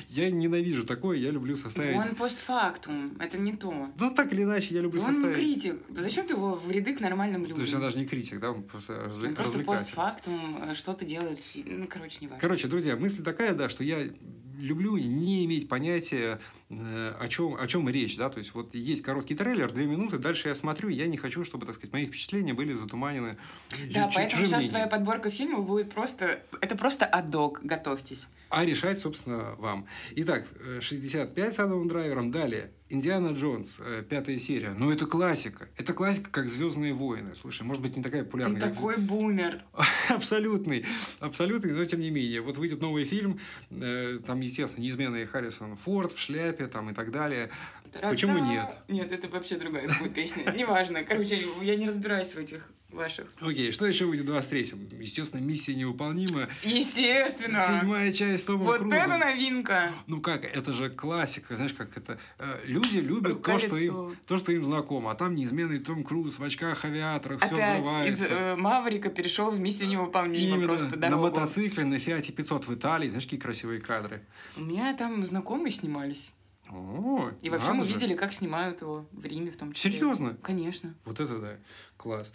Я ненавижу такое, я люблю составить... Он постфактум, это не то. Ну, так или иначе, я люблю Он составить... критик. Да зачем ты его в ряды к нормальным То есть он людям? даже не критик, да, он просто, развле- Он просто развлекатель. постфактум э, что-то делает с фильмом. Ну, короче, не важно. Короче, друзья, мысль такая, да, что я люблю не иметь понятия, о чем, о чем речь, да, то есть вот есть короткий трейлер, две минуты, дальше я смотрю, я не хочу, чтобы, так сказать, мои впечатления были затуманены Да, поэтому сейчас мнением. твоя подборка фильмов будет просто... Это просто адок, готовьтесь. А решать, собственно, вам. Итак, э, 65 с Адамом Драйвером. Далее. Индиана Джонс, э, пятая серия. Ну, это классика. Это классика, как «Звездные войны». Слушай, может быть, не такая Ты популярная. как такой бумер. Абсолютный, абсолютный, но тем не менее. Вот выйдет новый фильм, э, там, естественно, неизменный Харрисон Форд в шляпе там, и так далее. Почему Та-та. нет? Нет, это вообще другая будет песня. Неважно. Короче, я не разбираюсь в этих ваших. Окей, что еще будет в 23-м? Естественно, миссия невыполнима. Естественно. Седьмая часть Тома Вот Круза. это новинка. Ну как, это же классика, знаешь, как это... э, Люди любят то что, Рука-лицо. им, то, что им знакомо, а там неизменный Том Круз в очках авиаторах, все взрывается. из э, Маврика перешел в миссию невыполнима Именно просто на дорогу. мотоцикле, на Фиате 500 в Италии, знаешь, какие красивые кадры. У меня там знакомые снимались. О, И вообще мы же. видели, как снимают его в Риме в том числе. Серьезно? Конечно. Вот это да, класс.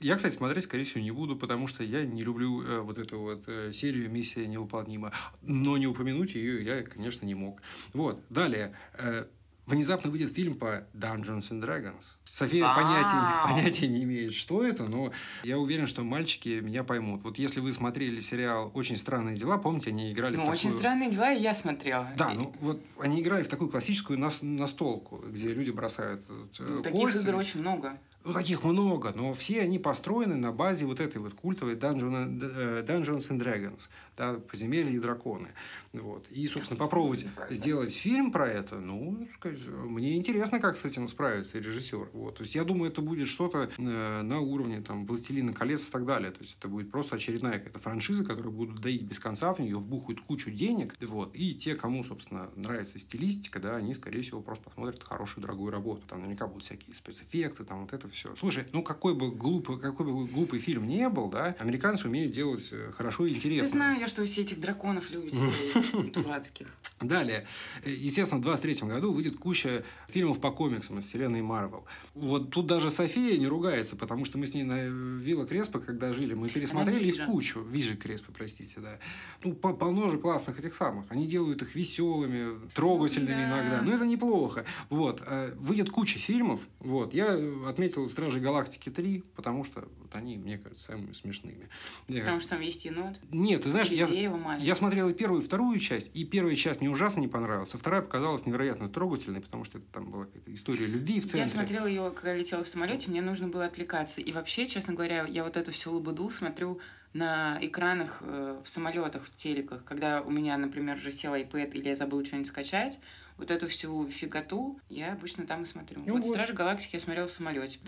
Я, кстати, смотреть, скорее всего, не буду, потому что я не люблю э, вот эту вот э, серию «Миссия невыполнима». Но не упомянуть ее я, конечно, не мог. Вот, далее. Э, внезапно выйдет фильм по Dungeons and Dragons. София Вау! понятия, понятия не имеет, что это, но я уверен, что мальчики меня поймут. Вот если вы смотрели сериал «Очень странные дела», помните, они играли Ну, в очень такую... странные дела, и я смотрела. Да, ну вот они играли в такую классическую нас- настолку, где люди бросают э, ну, таких кости. игр очень много. Ну, таких много, но все они построены на базе вот этой вот культовой Dungeon, э, Dungeons and Dragons, да, подземелья и драконы. Вот. И, собственно, попробовать сделать фильм про это, ну, сказать, мне интересно, как с этим справится режиссер. Вот. То есть, я думаю, это будет что-то э, на уровне там, «Властелина колец» и так далее. То есть, это будет просто очередная какая-то франшиза, которую будут доить без конца, в нее вбухают кучу денег. Вот. И те, кому, собственно, нравится стилистика, да, они, скорее всего, просто посмотрят хорошую, дорогую работу. Там наверняка будут всякие спецэффекты, там вот это все. Слушай, ну какой бы глупый, какой бы глупый фильм не был, да, американцы умеют делать э, хорошо и Я интересно. знаю, я, что вы все этих драконов любите, дурацких. Далее, естественно, в 23 году выйдет куча фильмов по комиксам из вселенной Марвел. Вот тут даже София не ругается, потому что мы с ней на Вилла Креспо, когда жили, мы пересмотрели их кучу. Вижи Креспо, простите, да. Ну, по- полно же классных этих самых. Они делают их веселыми, трогательными Ну да. иногда. Но это неплохо. Вот. э, Выйдет куча фильмов. Вот. Я отметил «Стражи Галактики 3», потому что вот они, мне кажется, самыми смешными. Я- Потому что там есть енот. Нет, ты знаешь, или я, я смотрел и первую, и вторую часть, и первая часть мне ужасно не понравилась, а вторая показалась невероятно трогательной, потому что это там была какая-то история любви в центре. Я смотрела ее, когда летела в самолете, мне нужно было отвлекаться. И вообще, честно говоря, я вот эту всю лабуду смотрю на экранах э, в самолетах, в телеках, когда у меня, например, уже сел iPad или я забыла что-нибудь скачать, вот эту всю фиготу я обычно там и смотрю. Ну вот, вот. Стражи Галактики я смотрела в самолете.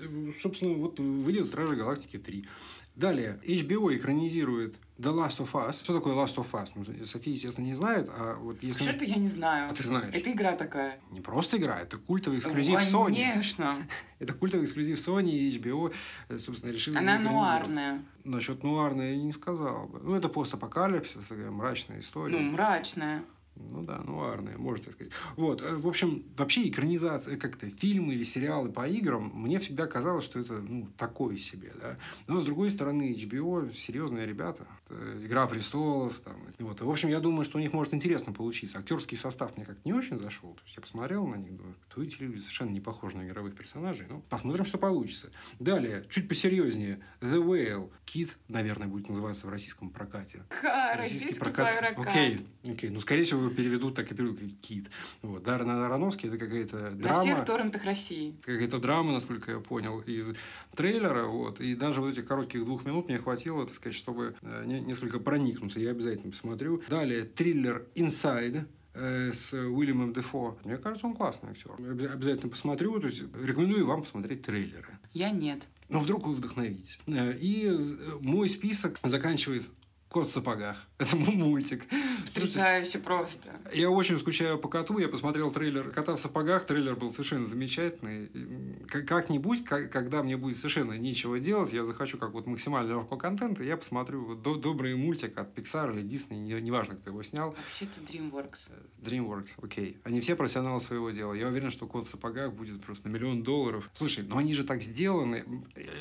Собственно, вот выйдет «Стражи Галактики 3». Далее, HBO экранизирует The Last of Us. Что такое Last of Us? Ну, София, естественно, не знает, а вот если... Что это я не знаю. А ты знаешь? Это игра такая. Не просто игра, это культовый эксклюзив Sony. Конечно. Это культовый эксклюзив Sony и HBO, собственно, решили Она нуарная. Насчет нуарной я не сказал бы. Ну, это постапокалипсис, такая мрачная история. Ну, мрачная. Ну да, нуарная, можно так сказать. Вот, э, в общем, вообще экранизация, как-то фильмы или сериалы по играм, мне всегда казалось, что это, ну, такое себе, да. Но, с другой стороны, HBO серьезные ребята. Это Игра престолов, там, вот. И, в общем, я думаю, что у них может интересно получиться. Актерский состав мне как-то не очень зашел. То есть, я посмотрел на них, думаю, кто эти люди, совершенно не похожи на игровых персонажей. Ну, посмотрим, что получится. Далее, чуть посерьезнее. The Whale. Кит, наверное, будет называться в российском прокате. Ха, российский прокат. Окей, окей. Ну, скорее всего, его переведут так и переведут, как Кит. Вот. Даррен Аронофский – это какая-то На драма. всех торрентах России. Какая-то драма, насколько я понял, из трейлера. Вот. И даже вот этих коротких двух минут мне хватило, так сказать, чтобы э, не- несколько проникнуться. Я обязательно посмотрю. Далее, триллер «Inside» э, с Уильямом Дефо. Мне кажется, он классный актер. Обязательно посмотрю. То есть, рекомендую вам посмотреть трейлеры. Я нет. Но вдруг вы вдохновитесь. Э, И э, мой список заканчивает «Кот в сапогах». Это мультик. Потрясающе просто. Я очень скучаю по коту. Я посмотрел трейлер «Кота в сапогах». Трейлер был совершенно замечательный. Как-нибудь, как- когда мне будет совершенно нечего делать, я захочу как вот максимально легкого контента, я посмотрю вот добрый мультик от Pixar или Disney, не- неважно, кто его снял. Вообще-то DreamWorks. DreamWorks, окей. Они все профессионалы своего дела. Я уверен, что «Кот в сапогах» будет просто на миллион долларов. Слушай, но они же так сделаны.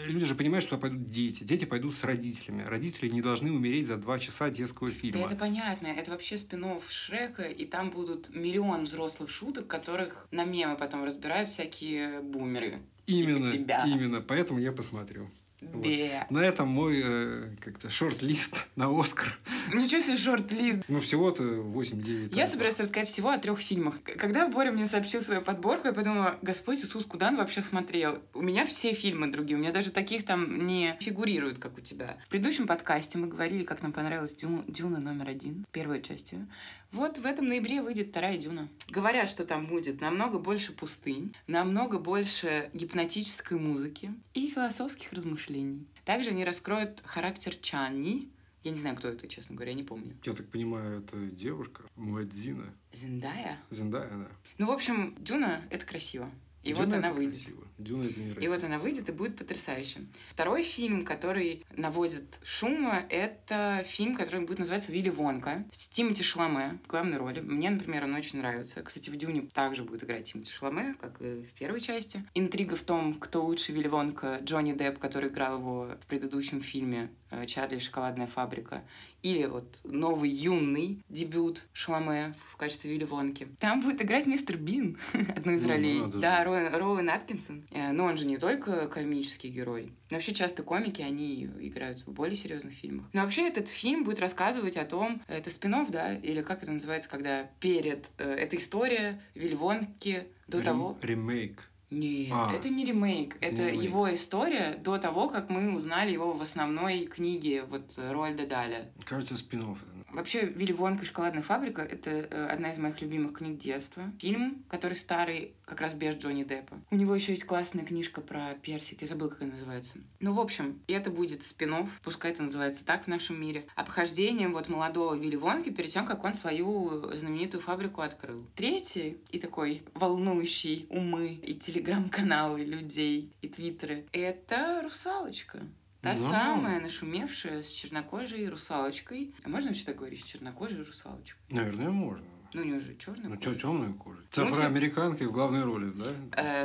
Люди же понимают, что пойдут дети. Дети пойдут с родителями. Родители не должны умереть за два часа детского Да фильма. это понятно. Это вообще спин Шрека, и там будут миллион взрослых шуток, которых на мемы потом разбирают всякие бумеры. Именно, Типа тебя. именно. Поэтому я посмотрю. Вот. На этом мой э, как-то шорт-лист на Оскар. Ничего себе шорт-лист. Ну, всего-то 8-9. Я собираюсь рассказать всего о трех фильмах. Когда Боря мне сообщил свою подборку, я подумала, Господь Иисус, куда он вообще смотрел? У меня все фильмы другие, у меня даже таких там не фигурируют, как у тебя. В предыдущем подкасте мы говорили, как нам понравилась Дю- Дюна номер один, первая часть ее. Вот в этом ноябре выйдет вторая Дюна. Говорят, что там будет намного больше пустынь, намного больше гипнотической музыки и философских размышлений. Также они раскроют характер Чанни, я не знаю, кто это, честно говоря, не помню. Я так понимаю, это девушка, Муэдзина. Зендая? Зендая, да. Ну, в общем, Дюна — это красиво. И Дюна вот она выйдет. красиво. Дюна это невероятно И вот она выйдет и будет потрясающим. Второй фильм, который наводит шума, это фильм, который будет называться «Вилли Вонка» с Тимоти Шаломе в главной роли. Мне, например, он очень нравится. Кстати, в «Дюне» также будет играть Тимоти Шаломе, как и в первой части. Интрига в том, кто лучше Вилли Вонка, Джонни Депп, который играл его в предыдущем фильме «Чарли и шоколадная фабрика», или вот новый юный дебют Шаломе в качестве Вилли Вонки. Там будет играть мистер Бин, одну из Ну, ролей. надо же. Да, Роуэн, Роуэн Аткинсон. Э, Но он же не только комический герой. Но вообще часто комики, они играют в более серьезных фильмах. Но вообще этот фильм будет рассказывать о том, это спин да, или как это называется, когда перед э, эта история Вилли Вонки до Рем- того... Ремейк. Нет, А. это не ремейк, Это не ремейк. его история до того, как мы узнали его в основной книге вот Роальда Даля. Кажется, спин это. Вообще, Вилли Вонка и шоколадная фабрика — это э, одна из моих любимых книг детства. Фильм, который старый, как раз без Джонни Деппа. У него еще есть классная книжка про персик, я забыла, как она называется. Ну, в общем, это будет спин пускай это называется так в нашем мире, обхождением вот молодого Вилли Вонки перед тем, как он свою знаменитую фабрику открыл. Третий и такой волнующий умы и телеграм-каналы людей, и твиттеры — это «Русалочка». Та Ну. самая нашумевшая с чернокожей русалочкой. А можно вообще так говорить, с чернокожей русалочкой? Наверное, можно. Ну, у нее же черная Ну, кожа. темная кожа. С Ну, афроамериканкой в главной роли, да?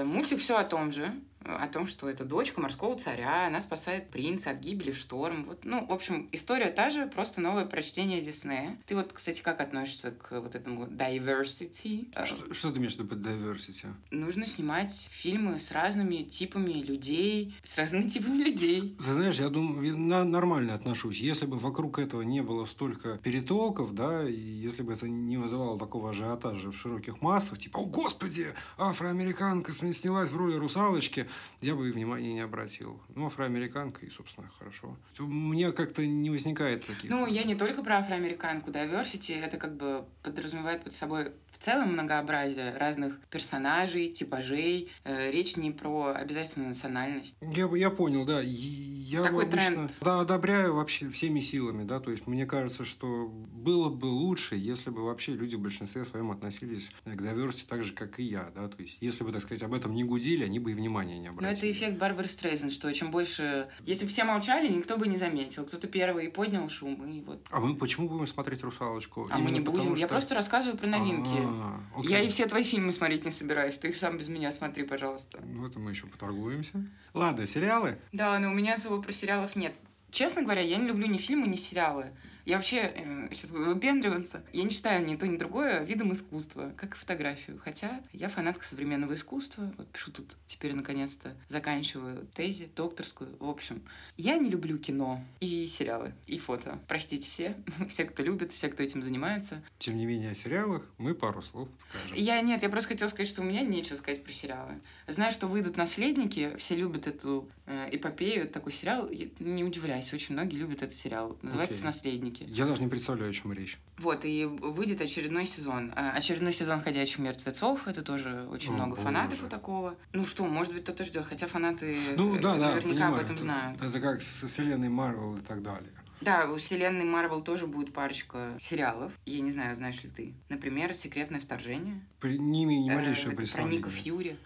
Э, мультик все о том же, о том, что это дочка морского царя, она спасает принца от гибели в шторм. Вот, ну, в общем, история та же, просто новое прочтение Диснея. Ты вот, кстати, как относишься к вот этому diversity? Э, Что, что ты имеешь в виду под diversity? Нужно снимать фильмы с разными типами людей, с разными типами людей. Ты знаешь, я думаю, я нормально отношусь. Если бы вокруг этого не было столько перетолков, да, и если бы это не вызывало такого ажиотажа в широких массах, типа, о, господи, афроамериканка снялась в роли русалочки, я бы и внимания не обратил. Ну, афроамериканка, и, собственно, хорошо. У меня как-то не возникает таких... Ну, я не только про афроамериканку. Diversity — это как бы подразумевает под собой целом многообразие разных персонажей, типажей. Э, речь не про обязательно национальность. Я, я понял, да. Я Такой обычно тренд. да, одобряю вообще всеми силами, да. То есть мне кажется, что было бы лучше, если бы вообще люди в большинстве своем относились к diversity так же, как и я, да. То есть если бы, так сказать, об этом не гудили, они бы и внимания не Но обратили. это эффект Барбары Стрейзен, что чем больше... Если бы все молчали, никто бы не заметил. Кто-то первый и поднял шум, и вот... А мы почему будем смотреть «Русалочку»? А мы Именно не будем. потому Я что- просто рассказываю про новинки. А, окей. Я и все твои фильмы смотреть не собираюсь. Ты их сам без меня смотри, пожалуйста. Ну, это мы еще поторгуемся. Ладно, сериалы? Да, но у меня особо про сериалов нет. Честно говоря, я не люблю ни фильмы, ни сериалы. Я вообще, сейчас буду выпендриваться, я не считаю ни то, ни другое видом искусства, как и фотографию. Хотя я фанатка современного искусства. Вот пишу тут теперь, наконец-то, заканчиваю тези, докторскую. В общем, я не люблю кино и сериалы, и фото. Простите все, все, кто любит, все, кто этим занимается. Тем не менее, о сериалах мы пару слов скажем. Я нет, я просто хотела сказать, что у меня нечего сказать про сериалы. Знаю, что выйдут наследники, все любят эту э, эпопею, такой сериал. Я- Не удивляйся, очень многие любят этот сериал. Называется Окей. Наследники. Я даже не представляю, о чем речь. Вот, и выйдет очередной сезон. А, Очередной сезон «Ходячих мертвецов». Это тоже очень О, много фанатов боже. у такого. Ну что, может быть, кто-то ждет. Хотя фанаты Ну, э, да, да, наверняка понимаю. об этом знают. Это как с вселенной Марвел и так далее. Да, у вселенной Марвел тоже будет парочка сериалов. Я не знаю, знаешь ли ты. Например, «Секретное вторжение». При, не имею ни Э, малейшего это про представления. Ника Фьюри.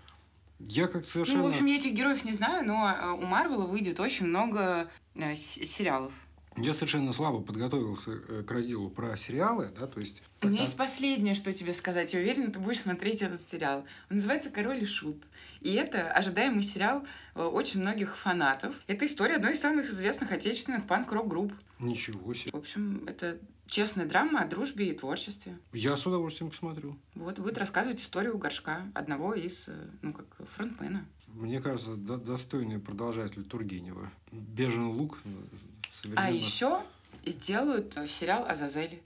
Я как совершенно... Ну, в общем, я этих героев не знаю, но э, у Марвела выйдет очень много э, сериалов. Я совершенно слабо подготовился э, к разделу про сериалы, да, то есть... У меня есть последнее, что тебе сказать. Я уверена, ты будешь смотреть этот сериал. Он называется «Король и Шут». И это ожидаемый сериал э, очень многих фанатов. Это история одной из самых известных отечественных панк-рок-групп. Ничего себе. В общем, это честная драма о дружбе и творчестве. Я с удовольствием посмотрю. Вот, будет рассказывать историю горшка, одного из, э, ну, как фронтмена. Мне кажется, до- достойный продолжатель Тургенева. Бежен лук. Э, современно- А еще сделают э, сериал «Азазель»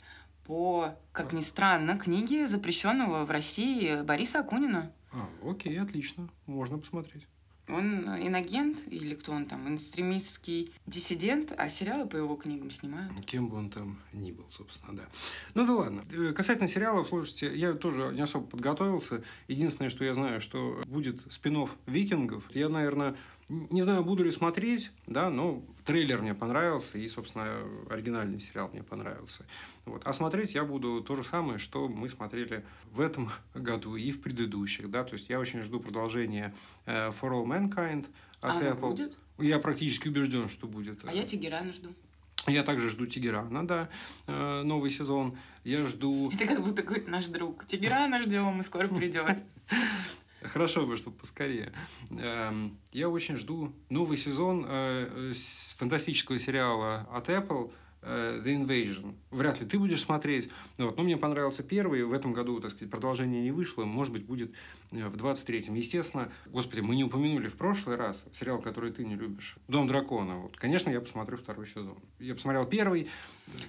по, как ни странно, книге запрещенного в России Бориса Акунина. А, окей, отлично. Можно посмотреть. Он инагент или кто он там, экстремистский диссидент, а сериалы по его книгам снимают. Кем бы он там ни был, собственно, да. Ну да ладно. Э, касательно сериалов, слушайте, я тоже не особо подготовился. Единственное, что я знаю, что будет спин «Викингов». Я, наверное, не знаю, буду ли смотреть, да, но трейлер мне понравился, и, собственно, оригинальный сериал мне понравился. Вот. А смотреть я буду то же самое, что мы смотрели в этом году и в предыдущих, да, то есть я очень жду продолжения э, For All Mankind от а Apple. будет? Я практически убежден, что будет. А я Тегерана жду. Я также жду Тегерана, да, э, новый сезон. Я жду... Это как будто какой-то наш друг. Тегерана ждем, и скоро придет. Хорошо бы, чтобы поскорее. Эм, я очень жду новый сезон э, фантастического сериала от Apple э, The Invasion. Вряд ли ты будешь смотреть. Вот. Но мне понравился первый. В этом году, так сказать, продолжение не вышло. Может быть, будет в 23-м. Естественно, господи, мы не упомянули в прошлый раз сериал, который ты не любишь. «Дом дракона». Вот. Конечно, я посмотрю второй сезон. Я посмотрел первый.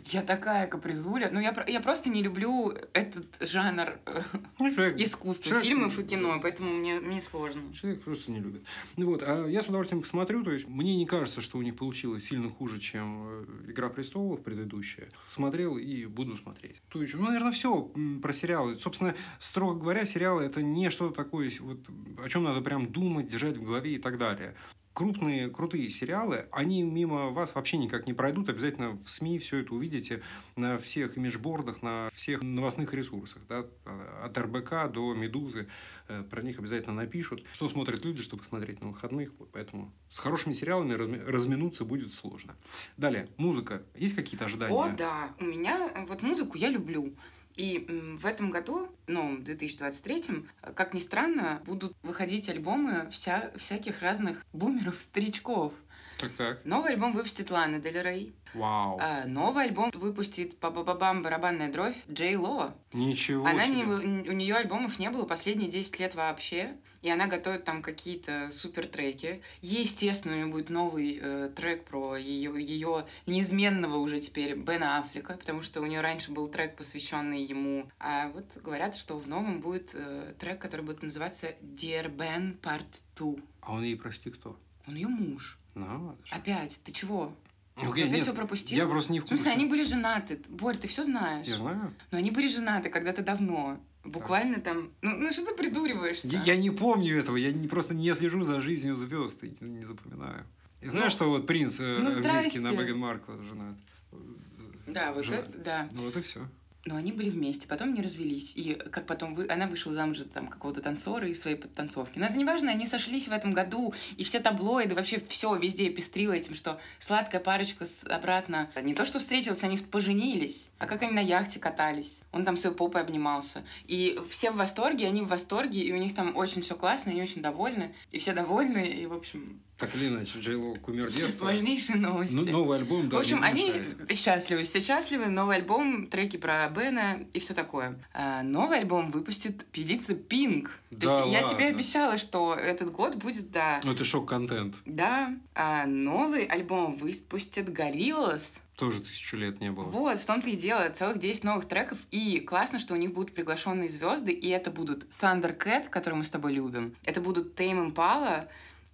Я такая капризуля. Ну, я, я просто не люблю этот жанр э, ну, человек, искусства, человек, фильмов и кино, поэтому мне, мне сложно. Человек просто не любит. Ну, вот, а я с удовольствием посмотрю. То есть, мне не кажется, что у них получилось сильно хуже, чем э, «Игра престолов» предыдущая. Смотрел и буду смотреть. То есть, ну, наверное, все про сериалы. Собственно, строго говоря, сериалы – это не что что такое, вот, о чем надо прям думать, держать в голове и так далее. Крупные, крутые сериалы, они мимо вас вообще никак не пройдут. Обязательно в СМИ все это увидите на всех имиджбордах, на всех новостных ресурсах. Да? От РБК до Медузы. Э, про них обязательно напишут. Что смотрят люди, чтобы смотреть на выходных. Поэтому с хорошими сериалами разминуться будет сложно. Далее, музыка. Есть какие-то ожидания? О, да. У меня вот музыку я люблю. И в этом году, ну, в 2023, как ни странно, будут выходить альбомы вся, всяких разных бумеров-старичков. Так, так. Новый альбом выпустит Лана Дель Рей. Вау. А, новый альбом выпустит по бабам барабанная дровь Джей Ло. Ничего она себе. Не, у нее альбомов не было последние 10 лет вообще. И она готовит там какие-то супер треки. Естественно, у нее будет новый э, трек про ее, ее неизменного уже теперь Бена Аффлека, потому что у нее раньше был трек, посвященный ему. А вот говорят, что в новом будет э, трек, который будет называться Dear Ben Part 2. А он ей, прости, кто? Он ее муж. Ну, Опять, ты чего? Okay, опять нет, все пропустил? Я просто не в курсе. Смысле, они были женаты. Борь, ты все знаешь. Я знаю. Но они были женаты когда-то давно. Буквально так. там. Ну, ну что ты придуриваешься? Я, я не помню этого. Я не, просто не слежу за жизнью звезд и не запоминаю. И знаешь, ну, что вот принц э, ну, английский на Меган Маркл женат? Да, вот женат. это, да. Ну вот и все. Но они были вместе, потом не развелись. И как потом вы... она вышла замуж за там какого-то танцора и своей подтанцовки. Но это не важно, они сошлись в этом году, и все таблоиды, вообще все везде пестрило этим, что сладкая парочка с... обратно. Не то, что встретились, они поженились, а как они на яхте катались. Он там своей попой обнимался. И все в восторге, они в восторге, и у них там очень все классно, они очень довольны. И все довольны, и, в общем, так или иначе, Джейло кумир детства. Важнейшие новости. Ну, новый альбом, да. В общем, они счастливы, все счастливы. Новый альбом, треки про Бена и все такое. А новый альбом выпустит певица Пинк. Да, То есть ладно. я тебе обещала, что этот год будет, да. Ну, это шок-контент. Да. А новый альбом выпустит Гориллас. Тоже тысячу лет не было. Вот, в том-то и дело. Целых 10 новых треков. И классно, что у них будут приглашенные звезды. И это будут Thundercat, который мы с тобой любим. Это будут Tame Impala,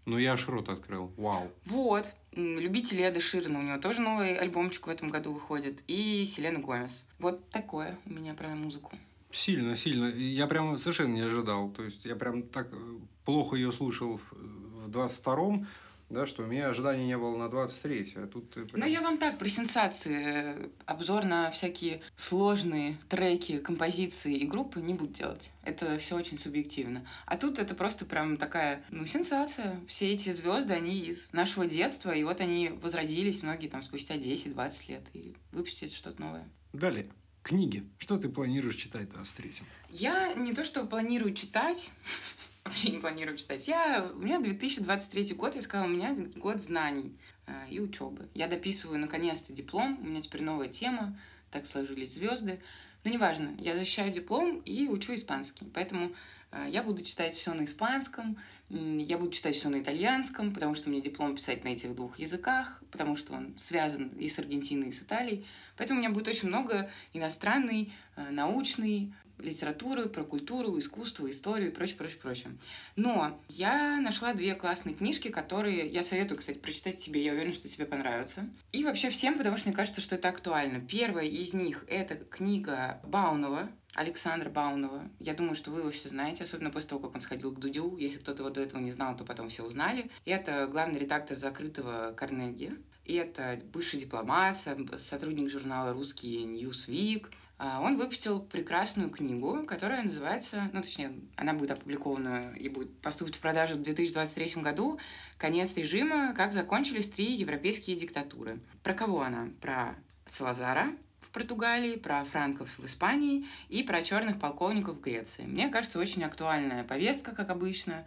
ну, я аж рот открыл. Вау. Вот. Любители Эда Ширина, у него тоже новый альбомчик в этом году выходит. И Селена Гомес. Вот такое у меня про музыку. Сильно, сильно. Я прям совершенно не ожидал. То есть, я прям так э, плохо ее слушал в 22-м, да, что у меня ожиданий не было на 23 а тут ты прям... Ну, я вам так, при сенсации, обзор на всякие сложные треки, композиции и группы не буду делать. Это все очень субъективно. А тут это просто прям такая, ну, сенсация. Все эти звезды, они из нашего детства, и вот они возродились, многие там спустя 10-20 лет, и выпустят что-то новое. Далее. Книги. Что ты планируешь читать в 23-м? Я не то, что планирую читать, вообще не планирую читать. Я, у меня 2023 год, я сказала, у меня год знаний э, и учебы. Я дописываю наконец-то диплом, у меня теперь новая тема, так сложились звезды. Но неважно, я защищаю диплом и учу испанский. Поэтому э, я буду читать все на испанском, я буду читать все на итальянском, потому что мне диплом писать на этих двух языках, потому что он связан и с Аргентиной, и с Италией. Поэтому у меня будет очень много иностранной, э, научной, литературы, про культуру, искусство, историю и прочее, прочее, прочее. Но я нашла две классные книжки, которые я советую, кстати, прочитать тебе. Я уверена, что тебе понравятся. И вообще всем, потому что мне кажется, что это актуально. Первая из них — это книга Баунова Александра Баунова. Я думаю, что вы его все знаете, особенно после того, как он сходил к Дудю. Если кто-то его до этого не знал, то потом все узнали. Это главный редактор закрытого Карнеги. И это бывший дипломат, сотрудник журнала «Русский Ньюсвик». А, он выпустил прекрасную книгу, которая называется, ну, точнее, она будет опубликована и будет поступить в продажу в 2023 году «Конец режима. Как закончились три европейские диктатуры». Про кого она? Про Салазара, Португалии, про франков в Испании и про черных полковников в Греции. Мне кажется, очень актуальная повестка, как обычно.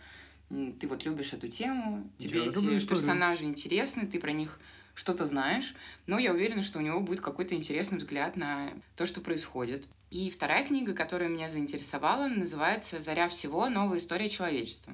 Ты вот любишь эту тему, тебе я эти персонажи интересны, ты про них что-то знаешь, но я уверена, что у него будет какой-то интересный взгляд на то, что происходит. И вторая книга, которая меня заинтересовала, называется «Заря всего. Новая история человечества».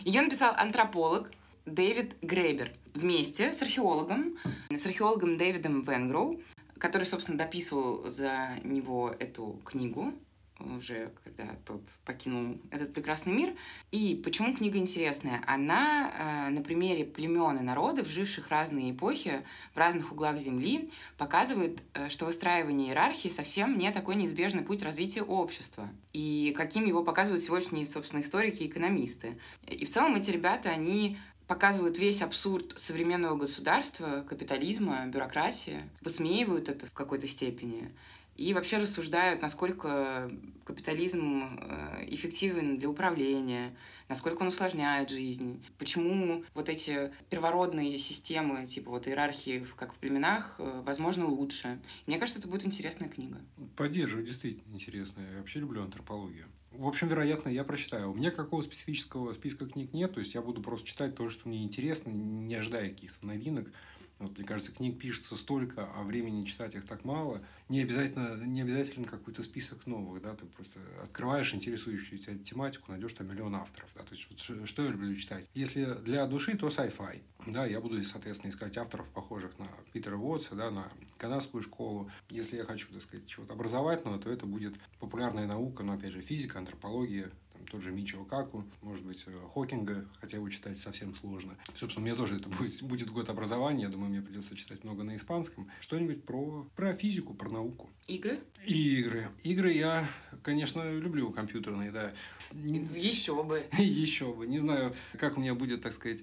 Ее написал антрополог Дэвид Грейбер вместе с археологом, с археологом Дэвидом Венгроу который, собственно, дописывал за него эту книгу уже когда тот покинул этот прекрасный мир. И почему книга интересная? Она э, на примере племен и народов, живших разные эпохи, в разных углах Земли, показывает, э, что выстраивание иерархии совсем не такой неизбежный путь развития общества. И каким его показывают сегодняшние, собственно, историки и экономисты. И в целом эти ребята, они показывают весь абсурд современного государства, капитализма, бюрократии, высмеивают это в какой-то степени и вообще рассуждают, насколько капитализм э, эффективен для управления, насколько он усложняет жизнь, почему вот эти первородные системы, типа вот иерархии, как в племенах, э, возможно, лучше. Мне кажется, это будет интересная книга. Поддерживаю, действительно интересная. Я вообще люблю антропологию. В общем, вероятно, я прочитаю. У меня какого специфического списка книг нет, то есть я буду просто читать то, что мне интересно, не ожидая каких-то новинок. Вот, мне кажется, книг пишется столько, а времени читать их так мало. Не обязательно, не обязательно какой-то список новых, да, ты просто открываешь интересующую тебя тематику, найдешь там миллион авторов, да, то есть вот, что я люблю читать. Если для души, то sci-fi, да, я буду, соответственно, искать авторов, похожих на Питера Уотса, да, на канадскую школу. Если я хочу, так сказать, чего-то образовательного, то это будет популярная наука, но, опять же, физика, антропология, тот же Мичио Каку, может быть, э, Хокинга, хотя его читать совсем сложно. Собственно, у меня тоже это будет, будет год образования, я думаю, мне придется читать много на испанском. Что-нибудь про, про физику, про науку. Игры? И игры. Игры я, конечно, люблю компьютерные, да. Еще бы. Еще бы. Не знаю, как у меня будет, так сказать,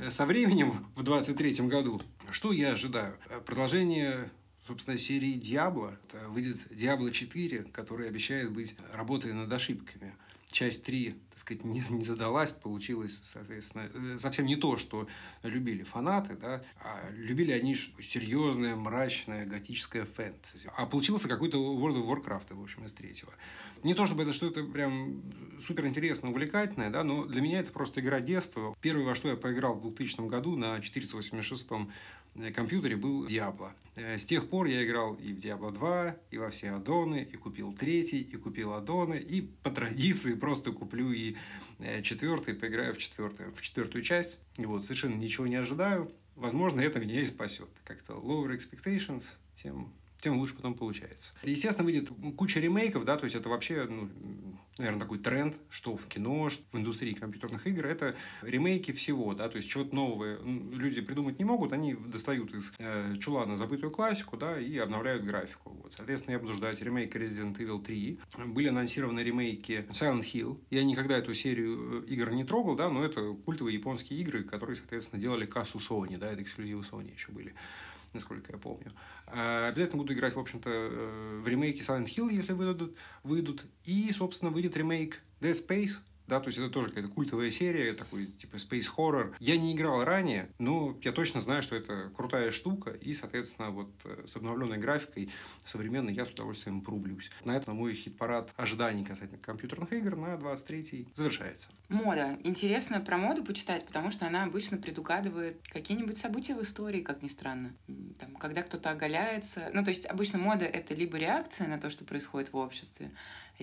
э, со временем в 23-м году. Что я ожидаю? Продолжение собственно, серии Диабло. Выйдет Диабло 4, который обещает быть работой над ошибками часть 3, так сказать, не, не задалась, получилось, соответственно, э, совсем не то, что любили фанаты, да, а любили они серьезное, мрачное, готическое фэнтези. А получился какой-то World of Warcraft, в общем, из третьего. Не то, чтобы это что-то прям супер интересно, увлекательное, да, но для меня это просто игра детства. Первое, во что я поиграл в 2000 году на 486 компьютере был Diablo. Э, с тех пор я играл и в Diablo 2, и во все аддоны, и купил третий, и купил аддоны, и по традиции просто куплю и э, четвертый, поиграю в четвертую, в четвертую часть. И вот совершенно ничего не ожидаю. Возможно, это меня и спасет. Как-то lower expectations, тем тем лучше потом получается. Естественно, выйдет куча ремейков, да, то есть это вообще, ну, наверное, такой тренд, что в кино, что в индустрии компьютерных игр, это ремейки всего, да, то есть чего-то нового люди придумать не могут, они достают из э, чулана забытую классику, да, и обновляют графику. Вот. Соответственно, я буду ждать ремейка Resident Evil 3. Были анонсированы ремейки Silent Hill. Я никогда эту серию э, игр не трогал, да, но это культовые японские игры, которые, соответственно, делали кассу Sony, да, это эксклюзивы Sony еще были насколько я помню. А, обязательно буду играть, в общем-то, э, в ремейке Silent Hill, если выйдут. выйдут. И, собственно, выйдет ремейк Dead Space, да, то есть это тоже какая-то культовая серия, такой типа space horror. Я не играл ранее, но я точно знаю, что это крутая штука, и, соответственно, вот э, с обновленной графикой современной я с удовольствием порублюсь. На этом мой хит-парад ожиданий касательно компьютерных игр на 23-й завершается. Мода. Интересно про моду почитать, потому что она обычно предугадывает какие-нибудь события в истории, как ни странно. Там, когда кто-то оголяется. Ну, то есть обычно мода — это либо реакция на то, что происходит в обществе,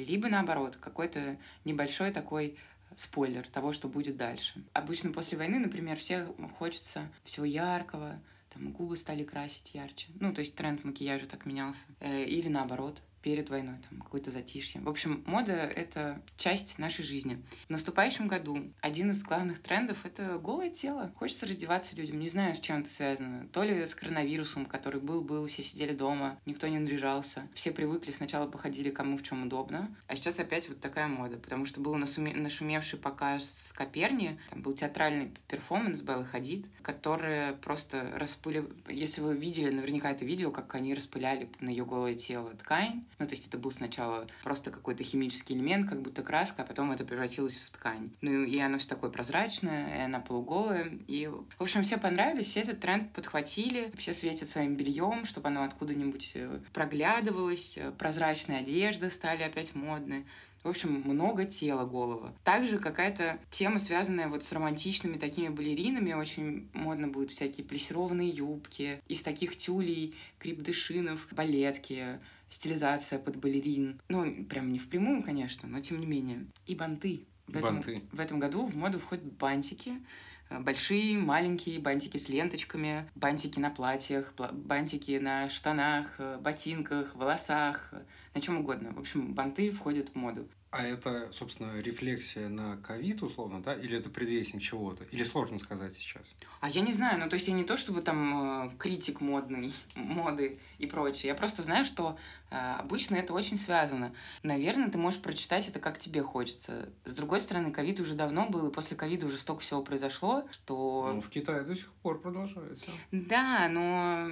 либо наоборот, какой-то небольшой такой спойлер того, что будет дальше. Обычно после войны, например, все хочется всего яркого, там губы стали красить ярче. Ну, то есть тренд макияжа так менялся. Э, или наоборот, перед войной, там, какое-то затишье. В общем, мода — это часть нашей жизни. В наступающем году один из главных трендов — это голое тело. Хочется раздеваться людям. Не знаю, с чем это связано. То ли с коронавирусом, который был-был, все сидели дома, никто не наряжался. Все привыкли, сначала походили кому в чем удобно. А сейчас опять вот такая мода, потому что был насуме... нашумевший показ Коперни, там был театральный перформанс Беллы Хадид, которые просто распыли... Если вы видели наверняка это видео, как они распыляли на ее голое тело ткань, ну, то есть это был сначала просто какой-то химический элемент, как будто краска, а потом это превратилось в ткань. Ну, и оно все такое прозрачное, и она полуголая. И, в общем, все понравились, все этот тренд подхватили, все светят своим бельем, чтобы оно откуда-нибудь э, проглядывалось, прозрачные одежды стали опять модные. В общем, много тела голого. Также какая-то тема, связанная вот с романтичными такими балеринами. Очень модно будут всякие плессированные юбки. Из таких тюлей, крипдышинов, балетки стилизация под балерин. Ну, прям не впрямую, конечно, но тем не менее. И банты. В этом, Банты. в этом году в моду входят бантики. Э, Большие, маленькие бантики с ленточками, бантики на платьях, пла- бантики на штанах, э, ботинках, волосах, э, на чем угодно. В общем, банты входят в моду. А это, собственно, рефлексия на ковид, условно, да? Или это предвестник чего-то? Или сложно сказать сейчас? А я не знаю, ну то есть я не то чтобы там критик модный, моды и прочее. Я просто знаю, что обычно это очень связано. Наверное, ты можешь прочитать это как тебе хочется. С другой стороны, ковид уже давно был, и после ковида уже столько всего произошло, что... Ну, в Китае до сих пор продолжается. Да, но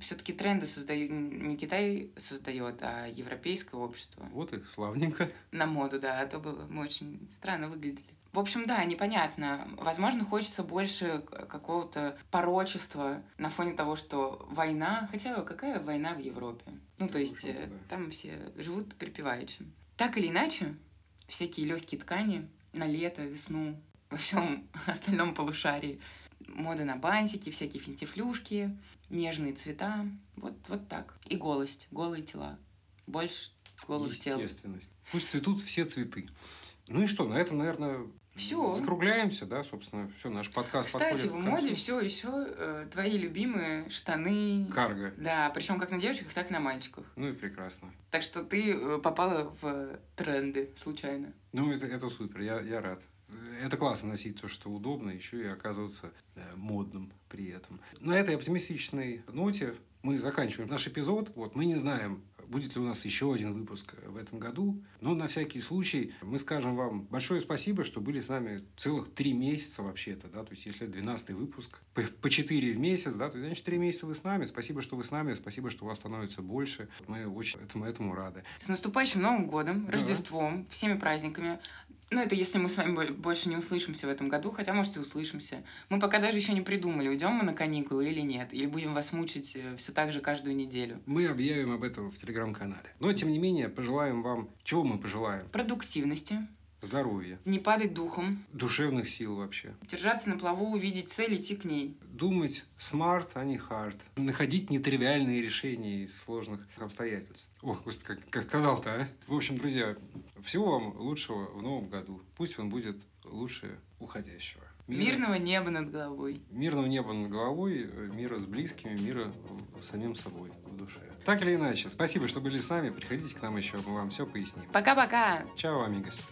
все-таки тренды создают не Китай создает, а европейское общество. Вот и славненько. На моду, да, а то бы мы очень странно выглядели. В общем, да, непонятно. Возможно, хочется больше какого-то порочества на фоне того, что война... Хотя какая война в Европе? Ну, то есть э, да. там все живут припеваючи. Так или иначе, всякие легкие ткани на лето, весну, во всем остальном полушарии. Мода на бантики, всякие финтифлюшки, нежные цвета. Вот, вот так. И голость, голые тела. Больше голых тел. Естественность. Пусть цветут все цветы. Ну и что, на этом, наверное, Всё. закругляемся, да, собственно, все, наш подкаст Кстати, в моде все еще твои любимые штаны. Карго. Да, причем как на девочках, так и на мальчиках. Ну и прекрасно. Так что ты э, попала в тренды случайно. Ну, это, это супер, я, я рад. Это классно носить то, что удобно, еще и оказываться э, модным при этом. На этой оптимистичной ноте мы заканчиваем наш эпизод. Вот мы не знаем, будет ли у нас еще один выпуск в этом году, но на всякий случай мы скажем вам большое спасибо, что были с нами целых три месяца вообще-то, да, то есть если 12 выпуск, по, по 4 в месяц, да, то значит 3 месяца вы с нами, спасибо, что вы с нами, спасибо, что вас становится больше, мы очень этому, этому рады. С наступающим Новым годом, Да. Рождеством, всеми праздниками. Ну, это если мы с вами бо- больше не услышимся в этом году, хотя, может, и услышимся. Мы пока даже еще не придумали, уйдем мы на каникулы или нет, или будем вас мучить все так же каждую неделю. Мы объявим об этом в телеграм-канале. Но, тем не менее, пожелаем вам... Чего мы пожелаем? Продуктивности, Здоровья, не падать духом, душевных сил вообще. держаться на плаву, увидеть цель, идти к ней. Думать smart, а не hard. Находить нетривиальные решения из сложных обстоятельств. Ох, господи, как, как сказал-то, а? В общем, друзья, всего вам лучшего в новом году. Пусть он будет лучше уходящего. Мира- Мирного неба над головой. Мирного неба над головой, мира с близкими, мира с самим собой в душе. Так или иначе, спасибо, что были с нами. Приходите к нам еще, мы вам все поясним. Пока-пока! Чао, амигос.